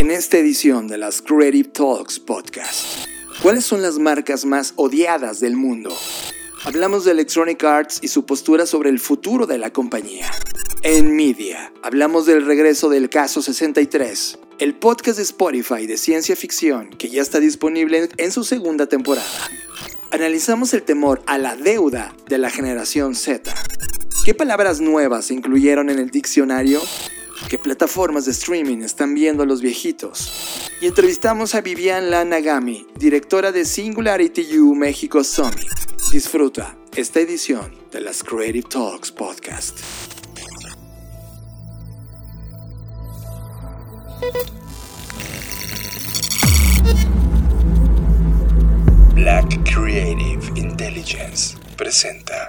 En esta edición de las Creative Talks Podcast, ¿cuáles son las marcas más odiadas del mundo? Hablamos de Electronic Arts y su postura sobre el futuro de la compañía. En Media, hablamos del regreso del caso 63, el podcast de Spotify de ciencia ficción que ya está disponible en su segunda temporada. Analizamos el temor a la deuda de la generación Z. ¿Qué palabras nuevas se incluyeron en el diccionario? Qué plataformas de streaming están viendo los viejitos. Y entrevistamos a Vivian Lanagami, directora de Singularity U México Summit. Disfruta esta edición de las Creative Talks Podcast. Black Creative Intelligence presenta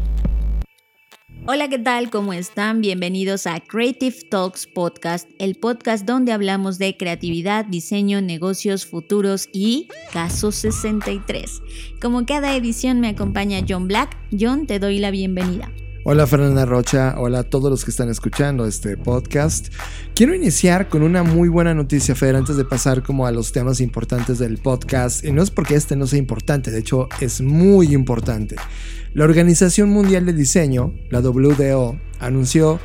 Hola, ¿qué tal? ¿Cómo están? Bienvenidos a Creative Talks Podcast, el podcast donde hablamos de creatividad, diseño, negocios, futuros y Caso 63. Como cada edición me acompaña John Black. John, te doy la bienvenida. Hola Fernanda Rocha, hola a todos los que están escuchando este podcast. Quiero iniciar con una muy buena noticia, Fer, antes de pasar como a los temas importantes del podcast. Y no es porque este no sea importante, de hecho es muy importante. La Organización Mundial de Diseño, la WDO, anunció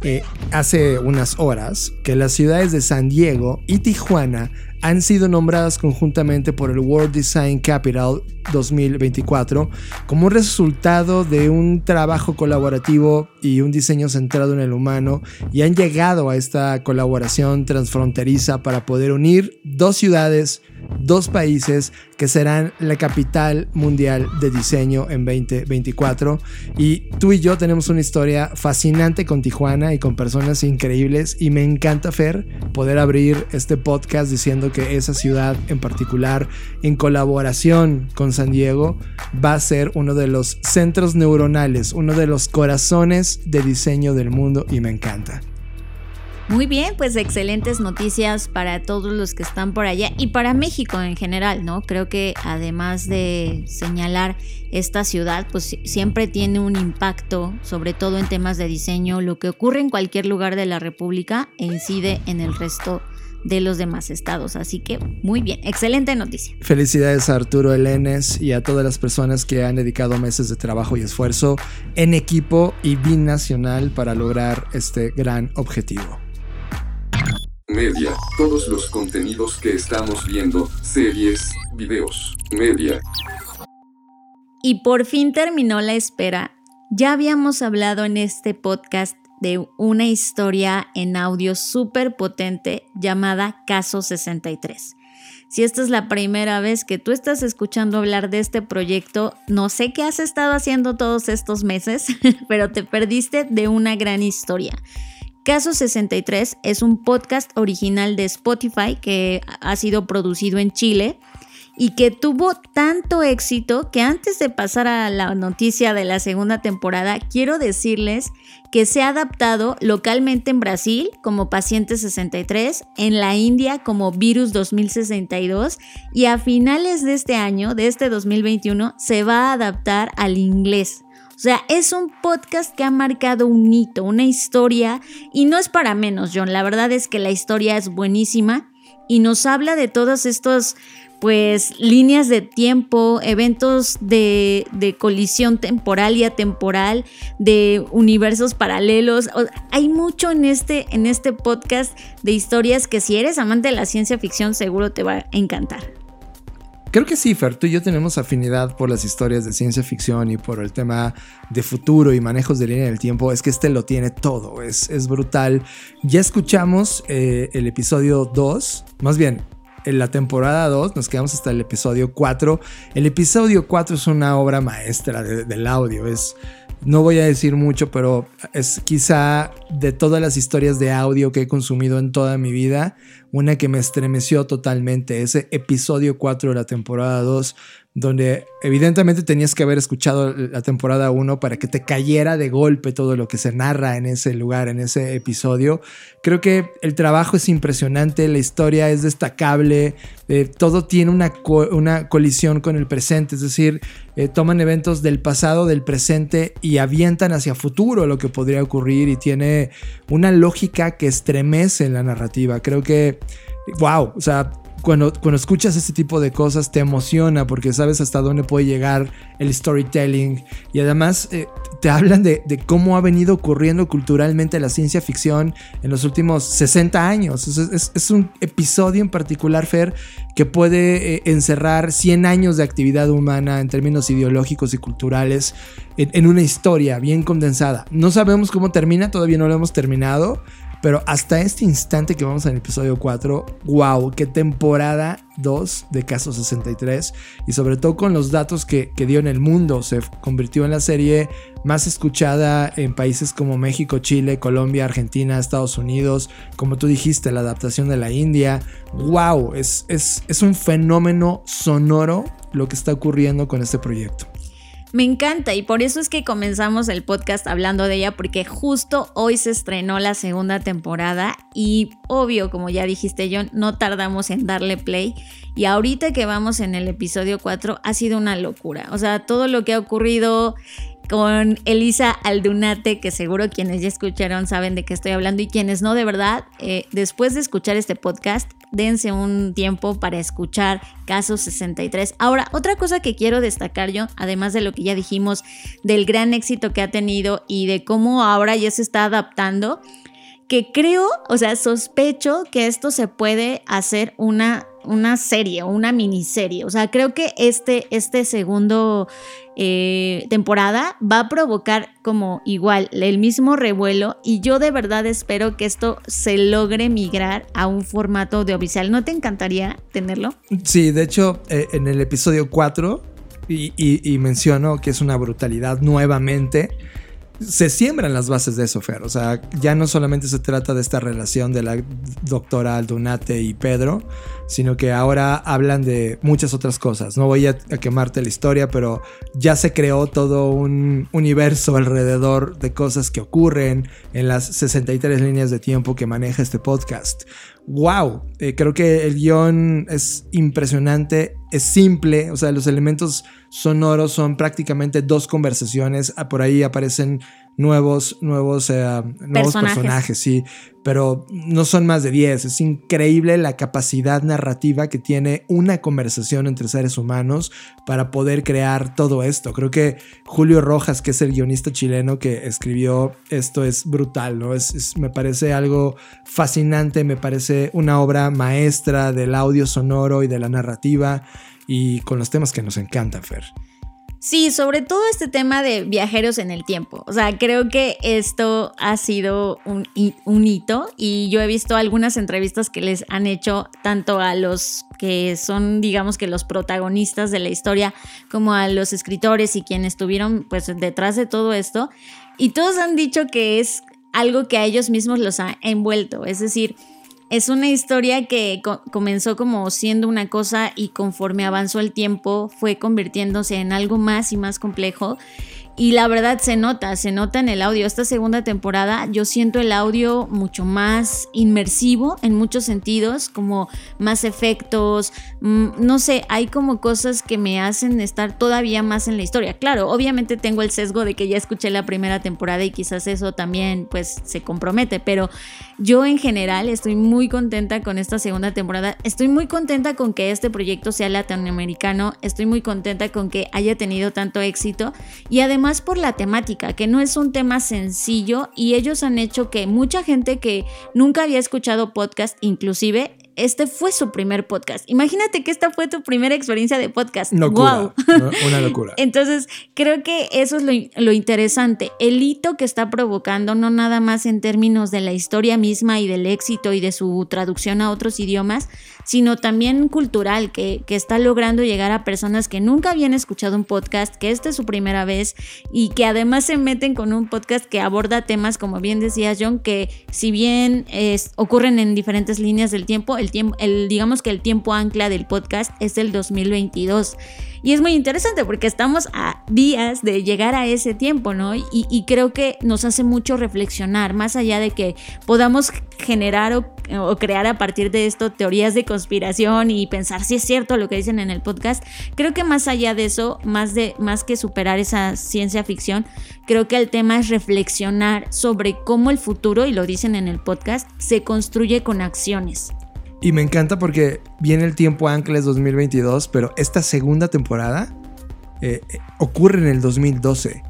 eh, hace unas horas que las ciudades de San Diego y Tijuana han sido nombradas conjuntamente por el World Design Capital 2024 como resultado de un trabajo colaborativo y un diseño centrado en el humano y han llegado a esta colaboración transfronteriza para poder unir dos ciudades dos países que serán la capital mundial de diseño en 2024. Y tú y yo tenemos una historia fascinante con Tijuana y con personas increíbles. Y me encanta, Fer, poder abrir este podcast diciendo que esa ciudad en particular, en colaboración con San Diego, va a ser uno de los centros neuronales, uno de los corazones de diseño del mundo. Y me encanta. Muy bien, pues excelentes noticias para todos los que están por allá y para México en general, ¿no? Creo que además de señalar esta ciudad, pues siempre tiene un impacto, sobre todo en temas de diseño. Lo que ocurre en cualquier lugar de la República incide en el resto de los demás estados. Así que muy bien, excelente noticia. Felicidades a Arturo Elenes y a todas las personas que han dedicado meses de trabajo y esfuerzo en equipo y binacional para lograr este gran objetivo. Media, todos los contenidos que estamos viendo, series, videos, media. Y por fin terminó la espera. Ya habíamos hablado en este podcast de una historia en audio súper potente llamada Caso 63. Si esta es la primera vez que tú estás escuchando hablar de este proyecto, no sé qué has estado haciendo todos estos meses, pero te perdiste de una gran historia. Caso 63 es un podcast original de Spotify que ha sido producido en Chile y que tuvo tanto éxito que antes de pasar a la noticia de la segunda temporada, quiero decirles que se ha adaptado localmente en Brasil como Paciente 63, en la India como Virus 2062 y a finales de este año, de este 2021, se va a adaptar al inglés. O sea, es un podcast que ha marcado un hito, una historia, y no es para menos, John. La verdad es que la historia es buenísima y nos habla de todas estas, pues, líneas de tiempo, eventos de, de colisión temporal y atemporal, de universos paralelos. hay mucho en este, en este podcast de historias que si eres amante de la ciencia ficción seguro te va a encantar. Creo que sí, Fer, tú y yo tenemos afinidad por las historias de ciencia ficción y por el tema de futuro y manejos de línea del tiempo. Es que este lo tiene todo, es, es brutal. Ya escuchamos eh, el episodio 2, más bien, en la temporada 2, nos quedamos hasta el episodio 4. El episodio 4 es una obra maestra del audio, es No voy a decir mucho, pero es quizá de todas las historias de audio que he consumido en toda mi vida, una que me estremeció totalmente. Ese episodio 4 de la temporada 2 donde evidentemente tenías que haber escuchado la temporada 1 para que te cayera de golpe todo lo que se narra en ese lugar, en ese episodio. Creo que el trabajo es impresionante, la historia es destacable, eh, todo tiene una, una, colisión con el presente, es decir, eh, toman eventos del pasado, del presente y avientan hacia futuro lo que podría ocurrir y tiene una lógica que estremece en la narrativa. Creo que, wow, o sea, cuando, cuando escuchas este tipo de cosas te emociona porque sabes hasta dónde puede llegar el storytelling y además eh, te hablan de, cómo ha venido ocurriendo culturalmente la ciencia ficción en los últimos 60 años. Es, un episodio en particular, Fer, que puede eh, encerrar 100 años de actividad humana en términos ideológicos y culturales en una historia bien condensada. No sabemos cómo termina, todavía no lo hemos terminado pero hasta este instante que vamos al episodio 4, wow, qué temporada 2 de Caso 63. Y sobre todo con los datos que, dio en el mundo, se convirtió en la serie más escuchada en países como México, Chile, Colombia, Argentina, Estados Unidos. Como tú dijiste, la adaptación de la India. Wow, es, es, es un fenómeno sonoro lo que está ocurriendo con este proyecto. Me encanta y por eso es que comenzamos el podcast hablando de ella porque justo hoy se estrenó la segunda temporada y obvio, como ya dijiste John, no tardamos en darle play y ahorita que vamos en el episodio 4 ha sido una locura. O sea, todo lo que ha ocurrido con Elisa Aldunate, que seguro quienes ya escucharon saben de qué estoy hablando y quienes no, de verdad, eh, después de escuchar este podcast, dense un tiempo para escuchar Caso 63. Ahora, otra cosa que quiero destacar yo, además de lo que ya dijimos, del gran éxito que ha tenido y de cómo ahora ya se está adaptando, que creo, o sea, sospecho que esto se puede hacer una, una serie o una miniserie. O sea, creo que este, este segundo eh, temporada va a provocar como igual el mismo revuelo y yo de verdad espero que esto se logre migrar a un formato audiovisual. ¿No te encantaría tenerlo? Sí, de hecho, eh, en el episodio 4 y, y menciono que es una brutalidad nuevamente se siembran las bases de eso, Fer. O sea, ya no solamente se trata de esta relación de la doctora Aldunate y Pedro, sino que ahora hablan de muchas otras cosas. No voy a, quemarte la historia, pero ya se creó todo un universo alrededor de cosas que ocurren en las 63 líneas de tiempo que maneja este podcast. ¡Wow! Eh, creo que el guion es impresionante, es simple, o sea, los elementos sonoros son prácticamente dos conversaciones. Ah, por ahí aparecen nuevos, nuevos, eh, nuevos personajes. sí, pero no son más de 10. Es increíble la capacidad narrativa que tiene una conversación entre seres humanos para poder crear todo esto. Creo que Julio Rojas, que es el guionista chileno que escribió esto, es brutal, ¿no? Es, me parece algo fascinante, me parece una obra maestra del audio sonoro y de la narrativa y con los temas que nos encantan, Fer. Sí, sobre todo este tema de viajeros en el tiempo. O sea, creo que esto ha sido un, hito y yo he visto algunas entrevistas que les han hecho tanto a los que son, digamos que los protagonistas de la historia, como a los escritores y quienes estuvieron pues detrás de todo esto. Y todos han dicho que es algo que a ellos mismos los ha envuelto. Es decir, es una historia que comenzó como siendo una cosa y conforme avanzó el tiempo fue convirtiéndose en algo más y más complejo y la verdad se nota, se nota en el audio. Esta segunda temporada yo siento el audio mucho más inmersivo en muchos sentidos, como más efectos, mm, no sé, hay como cosas que me hacen estar todavía más en la historia. Claro, obviamente tengo el sesgo de que ya escuché la primera temporada y quizás eso también pues se compromete, pero yo en general estoy muy contenta con esta segunda temporada. Estoy muy contenta con que este proyecto sea latinoamericano, estoy muy contenta con que haya tenido tanto éxito y además más por la temática, que no es un tema sencillo y ellos han hecho que mucha gente que nunca había escuchado podcast inclusive este fue su primer podcast. Imagínate que esta fue tu primera experiencia de podcast. Locura, ¡Wow! ¿no? Una locura. Entonces, creo que eso es lo, lo interesante. El hito que está provocando, no nada más en términos de la historia misma y del éxito y de su traducción a otros idiomas, sino también cultural, que, que está logrando llegar a personas que nunca habían escuchado un podcast, que esta es su primera vez y que además se meten con un podcast que aborda temas, como bien decía John, que si bien es- ocurren en diferentes líneas del tiempo, el tiempo, el, digamos que el tiempo ancla del podcast es el 2022. Y es muy interesante porque estamos a días de llegar a ese tiempo, ¿no? Y, y creo que nos hace mucho reflexionar, más allá de que podamos generar o, o crear a partir de esto teorías de conspiración y pensar si es cierto lo que dicen en el podcast. Creo que más allá de eso, más, de, más que superar esa ciencia ficción, creo que el tema es reflexionar sobre cómo el futuro, y lo dicen en el podcast, se construye con acciones. Y me encanta porque viene el tiempo Ancles 2022, pero esta segunda temporada eh, eh, ocurre en el 2012,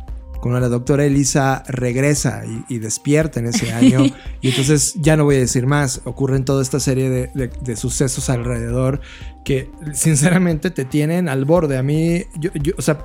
cuando la doctora Elisa regresa y, y despierta en ese año. y entonces ya no voy a decir más, ocurren toda esta serie de, de- de sucesos alrededor que sinceramente te tienen al borde. A mí, yo, yo- o sea,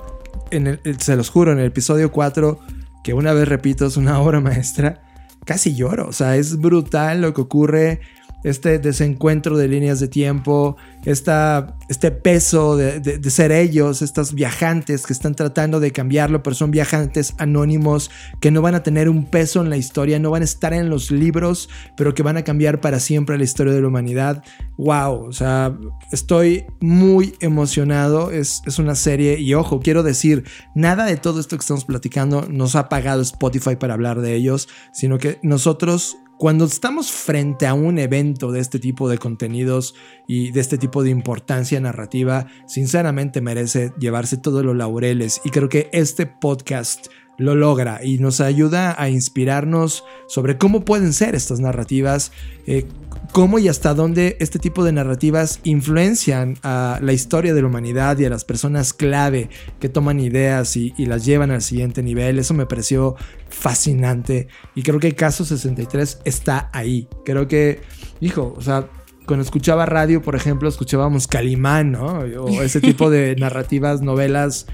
en el- se los juro, en el episodio 4, que una vez repito, es una obra maestra, casi lloro. O sea, es brutal lo que ocurre este desencuentro de líneas de tiempo, esta, este peso de, de- ser ellos, estas viajantes que están tratando de cambiarlo, pero son viajantes anónimos que no van a tener un peso en la historia, no van a estar en los libros, pero que van a cambiar para siempre la historia de la humanidad. ¡Wow! O sea, estoy muy emocionado. Es, es una serie y ojo, quiero decir, nada de todo esto que estamos platicando nos ha pagado Spotify para hablar de ellos, sino que nosotros cuando estamos frente a un evento de este tipo de contenidos y de este tipo de importancia narrativa, sinceramente merece llevarse todos los laureles. Y creo que este podcast lo logra y nos ayuda a inspirarnos sobre cómo pueden ser estas narrativas, eh, cómo y hasta dónde este tipo de narrativas influencian a la historia de la humanidad y a las personas clave que toman ideas y, y las llevan al siguiente nivel. Eso me pareció fascinante y creo que Caso 63 está ahí. Creo que, hijo, o sea, cuando escuchaba radio, por ejemplo, escuchábamos Calimán, ¿no? O ese tipo de narrativas, novelas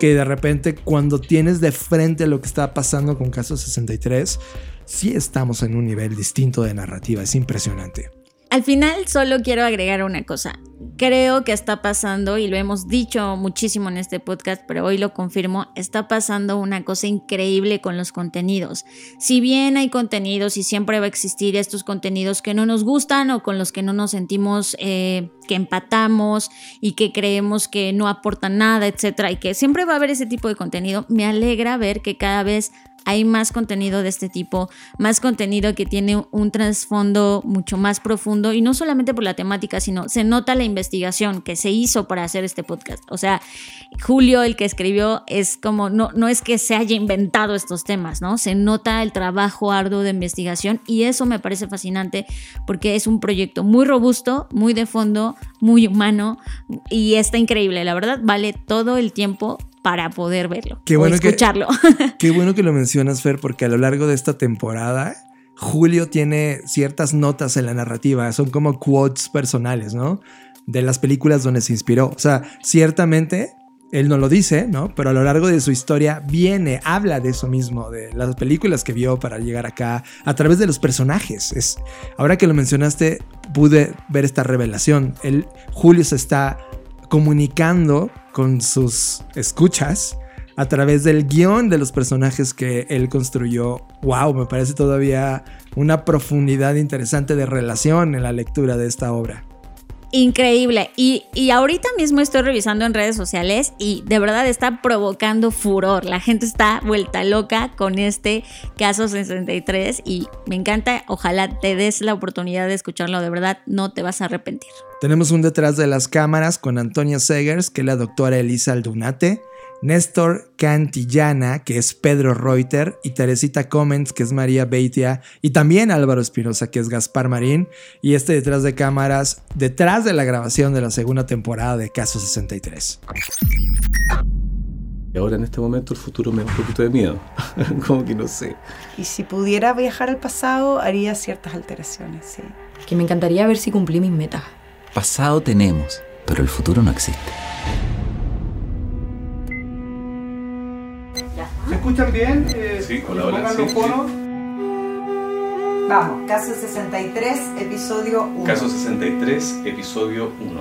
que de repente cuando tienes de frente lo que está pasando con Caso 63, sí estamos en un nivel distinto de narrativa, es impresionante. Al final solo quiero agregar una cosa. Creo que está pasando, y lo hemos dicho muchísimo en este podcast, pero hoy lo confirmo, está pasando una cosa increíble con los contenidos. Si bien hay contenidos y siempre va a existir estos contenidos que no nos gustan o con los que no nos sentimos eh, que empatamos y que creemos que no aportan nada, etcétera, y que siempre va a haber ese tipo de contenido, me alegra ver que cada vez hay más contenido de este tipo, más contenido que tiene un trasfondo mucho más profundo y no solamente por la temática, sino se nota la investigación que se hizo para hacer este podcast. O sea, Julio, el que escribió, es como, no, no es que se haya inventado estos temas, ¿no? Se nota el trabajo arduo de investigación y eso me parece fascinante porque es un proyecto muy robusto, muy de fondo, muy humano y está increíble, la verdad, vale todo el tiempo para poder verlo Qué o bueno que- escucharlo. Qué bueno que lo mencionas, Fer, porque a lo largo de esta temporada, Julio tiene ciertas notas en la narrativa, son como quotes personales, ¿no? De las películas donde se inspiró. O sea, ciertamente, él no lo dice, ¿no? Pero a lo largo de su historia viene, habla de eso mismo, de las películas que vio para llegar acá, a través de los personajes. Es, ahora que lo mencionaste, pude ver esta revelación. Él, Julio se está comunicando con sus escuchas a través del guion de los personajes que él construyó. ¡Wow! Me parece todavía una profundidad interesante de relación en la lectura de esta obra. Increíble. Y, y ahorita mismo estoy revisando en redes sociales y de verdad está provocando furor. La gente está vuelta loca con este caso 63 y me encanta. Ojalá te des la oportunidad de escucharlo. De verdad, no te vas a arrepentir. Tenemos un detrás de las cámaras con Antonia Segers, que es la doctora Elisa Aldunate, Néstor Cantillana, que es Pedro Reuter, y Teresita Comens, que es María Beitia, y también Álvaro Espinosa, que es Gaspar Marín, y este detrás de cámaras, detrás de la grabación de la segunda temporada de Caso 63. Y ahora en este momento el futuro me da un poquito de miedo. Como que no sé. Y si pudiera viajar al pasado, haría ciertas alteraciones, sí. que me encantaría ver si cumplí mis metas. Pasado tenemos, pero el futuro no existe. ¿Se escuchan bien? Sí, hola, hola, sí, sí. Vamos, caso 63, episodio 1. Caso 63, episodio 1.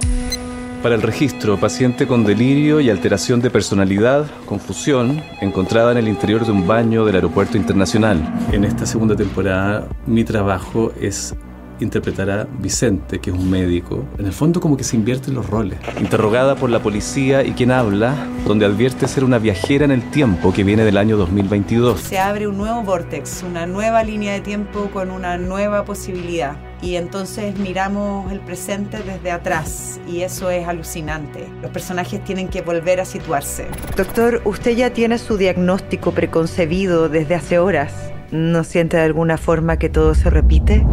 Para el registro, paciente con delirio y alteración de personalidad, confusión, encontrada en el interior de un baño del aeropuerto internacional. En esta segunda temporada, mi trabajo es interpretar a Vicente, que es un médico. En el fondo como que se invierten los roles. Interrogada por la policía y quien habla, donde advierte ser una viajera en el tiempo que viene del año 2022. Se abre un nuevo vortex, una nueva línea de tiempo con una nueva posibilidad. Y entonces miramos el presente desde atrás y eso es alucinante. Los personajes tienen que volver a situarse. Doctor, usted ya tiene su diagnóstico preconcebido desde hace horas. ¿No siente de alguna forma que todo se repite?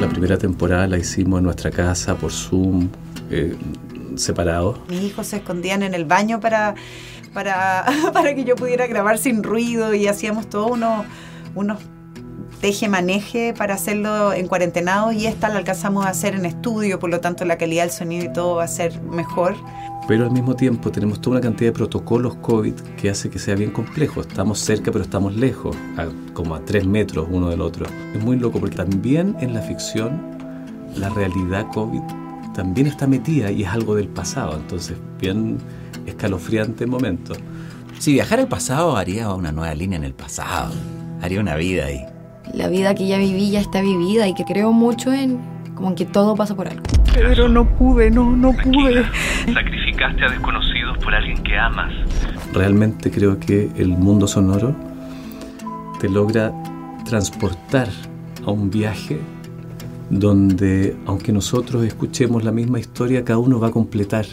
La primera temporada la hicimos en nuestra casa por Zoom, eh, separados. Mis hijos se escondían en el baño para, para, que yo pudiera grabar sin ruido y hacíamos todos unos, unos teje-maneje para hacerlo en cuarentenado y esta la alcanzamos a hacer en estudio, por lo tanto la calidad del sonido y todo va a ser mejor. Pero al mismo tiempo tenemos toda una cantidad de protocolos COVID que hace que sea bien complejo. Estamos cerca pero estamos lejos, a- como a tres metros uno del otro. Es muy loco porque también en la ficción la realidad COVID también está metida y es algo del pasado. Entonces bien escalofriante momento. Si viajara al pasado, haría una nueva línea en el pasado. Haría una vida ahí. La vida que ya viví ya está vivida y que creo mucho en como en que todo pasa por algo. Pero no pude, no, no pude. Sacrificaste a desconocidos por alguien que amas. Realmente creo que el mundo sonoro te logra transportar a un viaje donde, aunque nosotros escuchemos la misma historia, cada uno va a completar.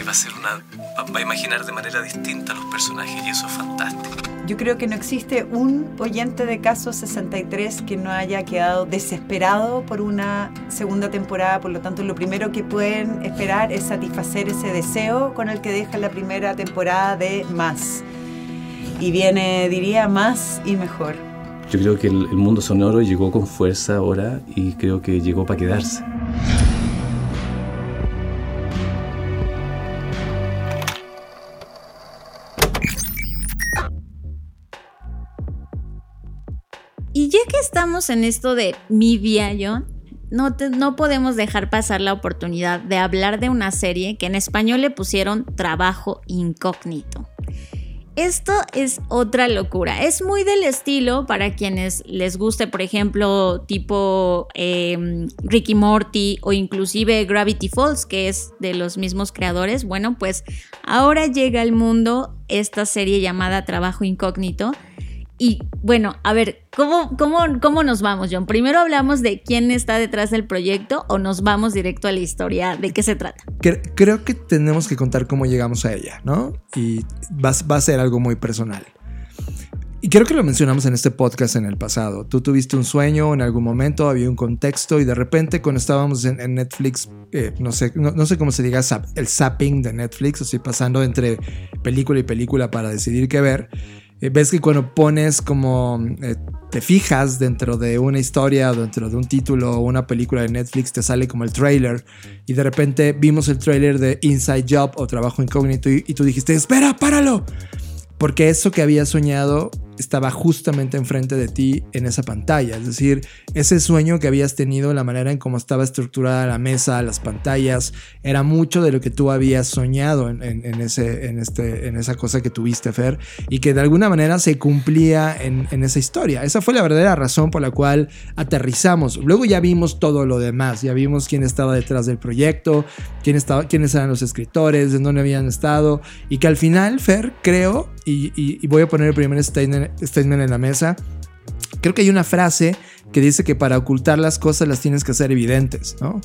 Y va a ser una. va a imaginar de manera distinta a los personajes y eso es fantástico. Yo creo que no existe un oyente de Caso 63 que no haya quedado desesperado por una segunda temporada, por lo tanto lo primero que pueden esperar es satisfacer ese deseo con el que deja la primera temporada de Más. Y viene, diría, más y mejor. Yo creo que el, el mundo sonoro llegó con fuerza ahora y creo que llegó para quedarse. En esto de mi John, no, no podemos dejar pasar la oportunidad de hablar de una serie que en español le pusieron Trabajo Incógnito. Esto es otra locura. Es muy del estilo para quienes les guste, por ejemplo, tipo eh, Ricky Morty o inclusive Gravity Falls, que es de los mismos creadores. Bueno, pues ahora llega al mundo esta serie llamada Trabajo Incógnito. Y bueno, a ver, ¿cómo, cómo, ¿cómo nos vamos, John? ¿Primero hablamos de quién está detrás del proyecto o nos vamos directo a la historia? ¿De qué se trata? Cre- creo que tenemos que contar cómo llegamos a ella, ¿no? Y va, va a ser algo muy personal. Y creo que lo mencionamos en este podcast en el pasado. Tú tuviste un sueño en algún momento, había un contexto y de repente cuando estábamos en, Netflix, eh, no, sé, no, no sé cómo se diga, el zapping de Netflix, así pasando entre película y película para decidir qué ver. Eh, ves que cuando pones como eh, te fijas dentro de una historia, dentro de un título o una película de Netflix, te sale como el trailer y de repente vimos el trailer de Inside Job o Trabajo Incógnito y, y tú dijiste, espera, páralo. Porque eso que había soñado estaba justamente enfrente de ti en esa pantalla. Es decir, ese sueño que habías tenido, la manera en cómo estaba estructurada la mesa, las pantallas, era mucho de lo que tú habías soñado en, en- en ese, en, este, en esa cosa que tuviste, Fer, y que de alguna manera se cumplía en, en esa historia. Esa fue la verdadera razón por la cual aterrizamos. Luego ya vimos todo lo demás, ya vimos quién estaba detrás del proyecto, quién estaba, quiénes eran los escritores, en dónde habían estado, y que al final, Fer, creo, y, y- y voy a poner el primer statement, statement en la mesa, creo que hay una frase que dice que para ocultar las cosas las tienes que hacer evidentes, ¿no?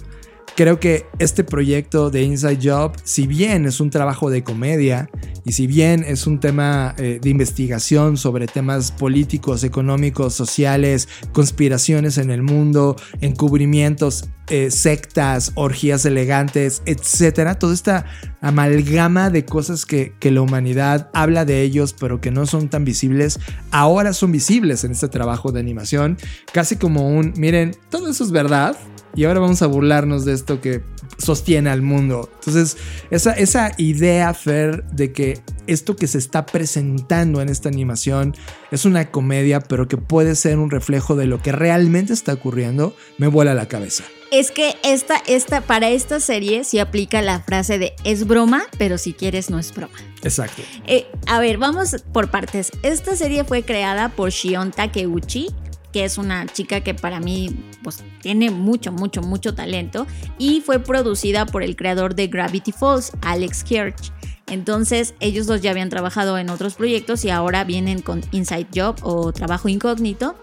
Creo que este proyecto de Inside Job, si bien es un trabajo de comedia y si bien es un tema eh, de investigación sobre temas políticos, económicos, sociales, conspiraciones en el mundo, encubrimientos, eh, sectas, orgías elegantes, etcétera, toda esta amalgama de cosas que, que la humanidad habla de ellos, pero que no son tan visibles, ahora son visibles en este trabajo de animación, casi como un, miren, todo eso es verdad, y ahora vamos a burlarnos de esto que sostiene al mundo. Entonces, esa, esa idea, Fer, de que esto que se está presentando en esta animación es una comedia, pero que puede ser un reflejo de lo que realmente está ocurriendo, me vuela la cabeza. Es que esta, esta, para esta serie se aplica la frase de es broma, pero si quieres no es broma. Exacto. Eh, a ver, vamos por partes. Esta serie fue creada por Shion Takeuchi, que es una chica que para mí pues, tiene mucho, mucho, mucho talento, y fue producida por el creador de Gravity Falls, Alex Kirch. Entonces ellos dos ya habían trabajado en otros proyectos y ahora vienen con Inside Job o Trabajo Incógnito.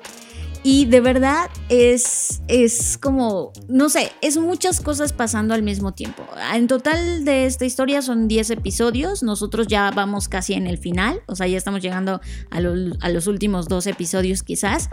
Y de verdad es, es como, no sé, es muchas cosas pasando al mismo tiempo. En total de esta historia son 10 episodios, nosotros ya vamos casi en el final, o sea, ya estamos llegando a, a los últimos dos episodios quizás.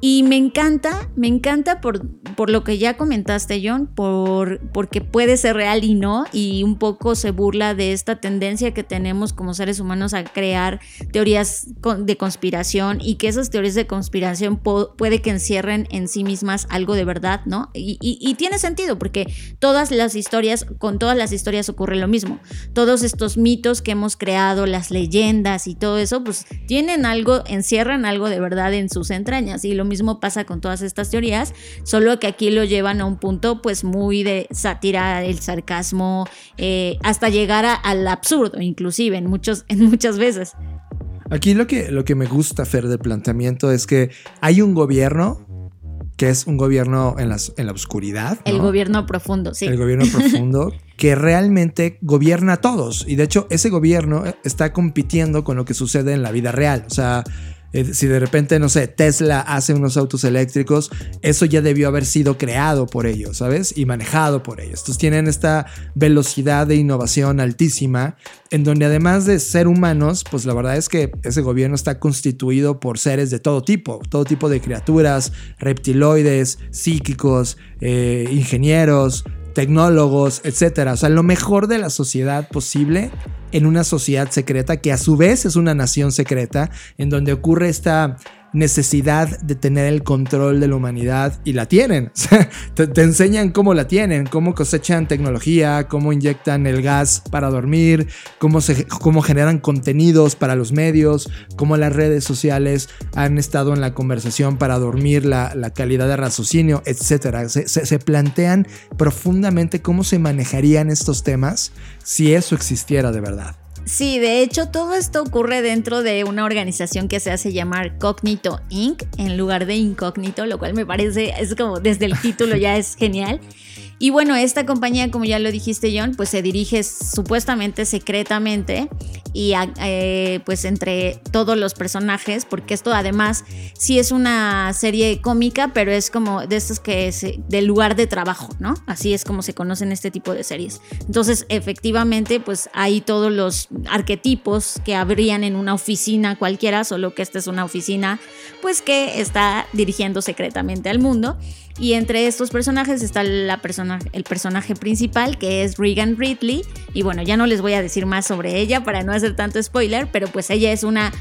Y me encanta, me encanta por, por lo que ya comentaste, John, por, porque puede ser real y no, y un poco se burla de esta tendencia que tenemos como seres humanos a crear teorías de conspiración y que esas teorías de conspiración puede que encierren en sí mismas algo de verdad, ¿no? Y, y tiene sentido, porque todas las historias, con todas las historias ocurre lo mismo. Todos estos mitos que hemos creado, las leyendas y todo eso, pues tienen algo, encierran algo de verdad en sus entrañas. Y lo mismo pasa con todas estas teorías, solo que aquí lo llevan a un punto pues muy de sátira, el sarcasmo, eh, hasta llegar al absurdo, inclusive en, muchos, en muchas veces. Aquí lo que, lo que me gusta, Fer, del planteamiento es que hay un gobierno que es un gobierno en, las, en la oscuridad. El gobierno profundo, sí. El gobierno profundo, que realmente gobierna a todos. Y de hecho, ese gobierno está compitiendo con lo que sucede en la vida real. O sea, eh, si de repente, no sé, Tesla hace unos autos eléctricos, eso ya debió haber sido creado por ellos, ¿sabes? Y manejado por ellos. Entonces tienen esta velocidad de innovación altísima, en donde además de ser humanos, pues la verdad es que ese gobierno está constituido por seres de todo tipo, todo tipo de criaturas, reptiloides, psíquicos, eh, ingenieros, tecnólogos, etcétera. O sea, lo mejor de la sociedad posible en una sociedad secreta que a su vez es una nación secreta en donde ocurre esta necesidad de tener el control de la humanidad y la tienen. te, enseñan cómo la tienen, cómo cosechan tecnología, cómo inyectan el gas para dormir, cómo, cómo generan contenidos para los medios, cómo las redes sociales han estado en la conversación para dormir la, calidad de raciocinio, etc. se plantean profundamente cómo se manejarían estos temas si eso existiera de verdad. Sí, de hecho todo esto ocurre dentro de una organización que se hace llamar Cognito Inc. en lugar de Incógnito, lo cual me parece, es como desde el título ya es genial. Y bueno, esta compañía, como ya lo dijiste John, pues se dirige supuestamente secretamente y eh, pues entre todos los personajes, porque esto además sí es una serie cómica, pero es como de estos que es del lugar de trabajo, ¿no? Así es como se conocen este tipo de series. Entonces, efectivamente, pues hay todos los arquetipos que habrían en una oficina cualquiera, solo que esta es una oficina pues que está dirigiendo secretamente al mundo. Y entre estos personajes está la persona, el personaje principal, que es Regan Ridley. Y bueno, ya no les voy a decir más sobre ella para no hacer tanto spoiler, pero pues ella es una,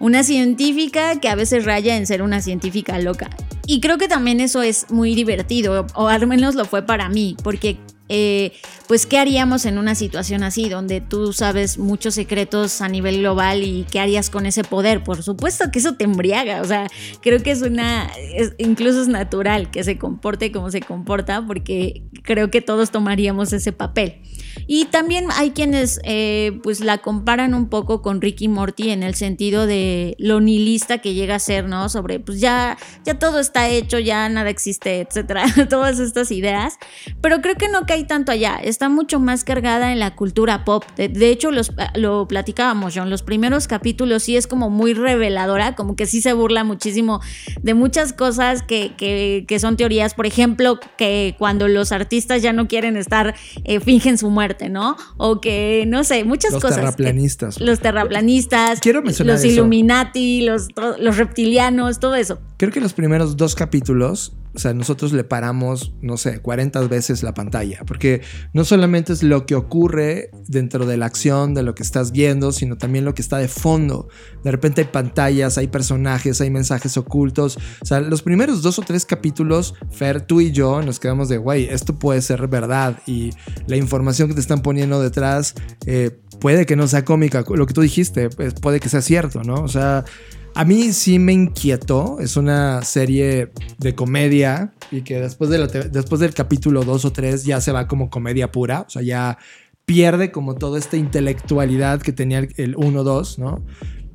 una científica que a veces raya en ser una científica loca. Y creo que también eso es muy divertido, o al menos lo fue para mí, porque eh, pues qué haríamos en una situación así, donde tú sabes muchos secretos a nivel global y qué harías con ese poder. Por supuesto que eso te embriaga, o sea, creo que es una, incluso es natural que se comporte como se comporta, porque creo que todos tomaríamos ese papel. Y también hay quienes eh, pues la comparan un poco con Ricky Morty en el sentido de lo nihilista que llega a ser, ¿no? Sobre pues ya, ya todo está hecho, ya nada existe, etcétera. Todas estas ideas. Pero creo que no cae tanto allá. Está mucho más cargada en la cultura pop. De, hecho, los, lo platicábamos, John. Los primeros capítulos sí es como muy reveladora, como que sí se burla muchísimo de muchas cosas que, que, que son teorías. Por ejemplo, que cuando los artistas ya no quieren estar, eh, fingen su muerte, ¿no? O que, no sé, muchas Los cosas. terraplanistas. Los terraplanistas, Quiero mencionar los eso. Illuminati, los, los reptilianos, todo eso. Creo que los primeros dos capítulos, o sea, nosotros le paramos, no sé, 40 veces la pantalla, porque no solamente es lo que ocurre dentro de la acción, de lo que estás viendo, sino también lo que está de fondo. De repente hay pantallas, hay personajes, hay mensajes ocultos. O sea, los primeros dos o tres capítulos, Fer, tú y yo nos quedamos de, güey, esto puede ser verdad y la información que te están poniendo detrás eh, puede que no sea cómica. Lo que tú dijiste, pues, puede que sea cierto, ¿no? O sea... A mí sí me inquietó. Es una serie de comedia y que después, de la después del capítulo 2 o 3 ya se va como comedia pura. O sea, ya pierde como toda esta intelectualidad que tenía el 1-2, ¿no?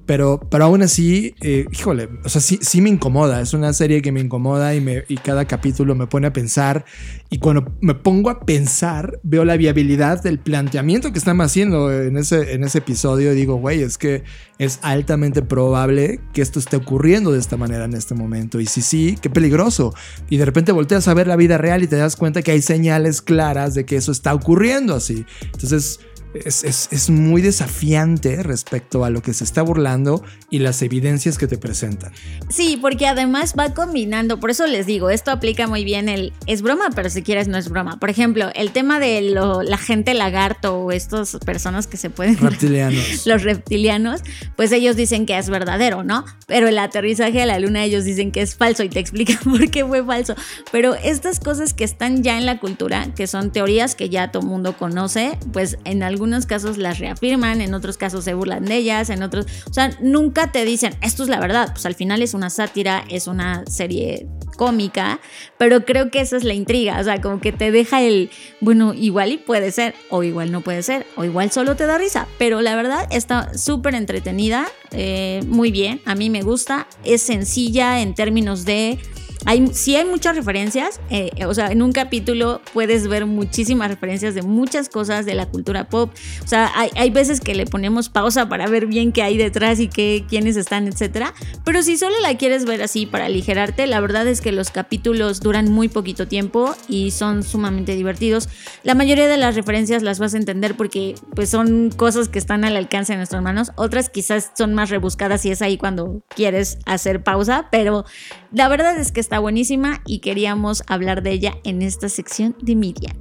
Pero, pero aún así, eh, híjole, o sea, sí, sí me incomoda. Es una serie que me incomoda y, me, y cada capítulo me pone a pensar. Y cuando me pongo a pensar, veo la viabilidad del planteamiento que están haciendo en ese, en ese episodio. Digo, güey, es que es altamente probable que esto esté ocurriendo de esta manera en este momento. Y si sí, qué peligroso. Y de repente volteas a ver la vida real y te das cuenta que hay señales claras de que eso está ocurriendo así. Entonces es, es- es muy desafiante respecto a lo que se está burlando y las evidencias que te presentan. Sí, porque además va combinando, por eso les digo, esto aplica muy bien el es broma, pero si quieres no es broma. Por ejemplo, el tema de lo- la gente lagarto o estas personas que se pueden Reptilianos. los reptilianos, pues ellos dicen que es verdadero, ¿no? Pero el aterrizaje a la luna ellos dicen que es falso y te explican por qué fue falso. Pero estas cosas que están ya en la cultura, que son teorías que ya todo mundo conoce, pues en algunos casos las reafirman, en otros casos se burlan de ellas, en otros, o sea, nunca te dicen, esto es la verdad, pues al final es una sátira, es una serie cómica, pero creo que esa es la intriga, o sea, como que te deja el, bueno, igual y puede ser, o igual no puede ser, o igual solo te da risa, pero la verdad está súper entretenida, eh, muy bien, a mí me gusta, es sencilla en términos de... Hay, sí hay muchas referencias, eh, o sea, en un capítulo puedes ver muchísimas referencias de muchas cosas de la cultura pop. O sea, hay, hay veces que le ponemos pausa para ver bien qué hay detrás y qué, quiénes están, etcétera. Pero si solo la quieres ver así para aligerarte, la verdad es que los capítulos duran muy poquito tiempo y son sumamente divertidos. La mayoría de las referencias las vas a entender porque pues son cosas que están al alcance de nuestras manos. Otras quizás son más rebuscadas y es ahí cuando quieres hacer pausa, pero la verdad es que está buenísima y queríamos hablar de ella en esta sección de media.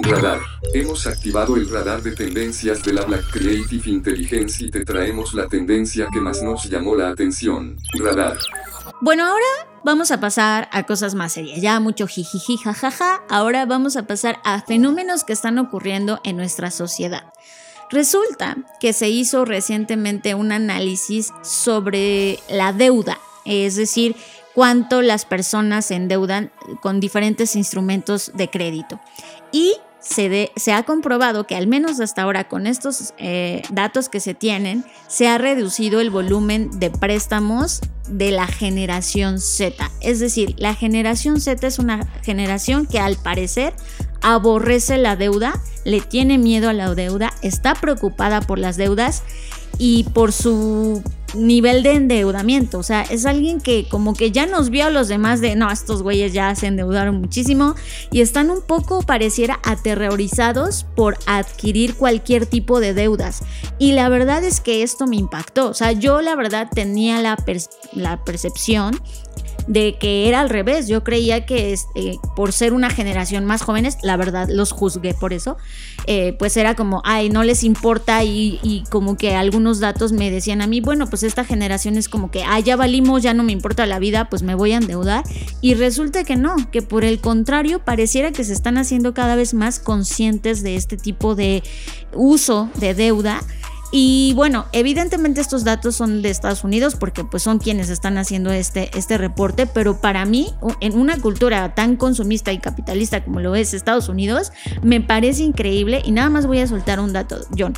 Radar. Hemos activado el radar de tendencias de la Black Creative Intelligence y te traemos la tendencia que más nos llamó la atención. Radar. Bueno, ahora vamos a pasar a cosas más serias. Ya mucho jijiji, jajaja. Ahora vamos a pasar a fenómenos que están ocurriendo en nuestra sociedad. Resulta que se hizo recientemente un análisis sobre la deuda, es decir, cuánto las personas se endeudan con diferentes instrumentos de crédito. Y se, ha comprobado que al menos hasta ahora con estos eh, datos que se tienen, se ha reducido el volumen de préstamos de la generación Z. Es decir, la generación Z es una generación que al parecer aborrece la deuda, le tiene miedo a la deuda, está preocupada por las deudas y por su nivel de endeudamiento. O sea, es alguien que como que ya nos vio a los demás de, no, estos güeyes ya se endeudaron muchísimo y están un poco, pareciera, aterrorizados por adquirir cualquier tipo de deudas. Y la verdad es que esto me impactó. O sea, yo la verdad tenía la, pers- la percepción de que era al revés. Yo creía que este, por ser una generación más jóvenes, la verdad los juzgué por eso, eh, pues era como, ay, no les importa y, y como que algunos datos me decían a mí, bueno, pues esta generación es como que, ah, ya valimos, ya no me importa la vida, pues me voy a endeudar. Y resulta que no, que por el contrario, pareciera que se están haciendo cada vez más conscientes de este tipo de uso de deuda Y bueno, evidentemente estos datos son de Estados Unidos porque pues son quienes están haciendo este, este reporte, pero para mí, en una cultura tan consumista y capitalista como lo es Estados Unidos, me parece increíble y nada más voy a soltar un dato, John.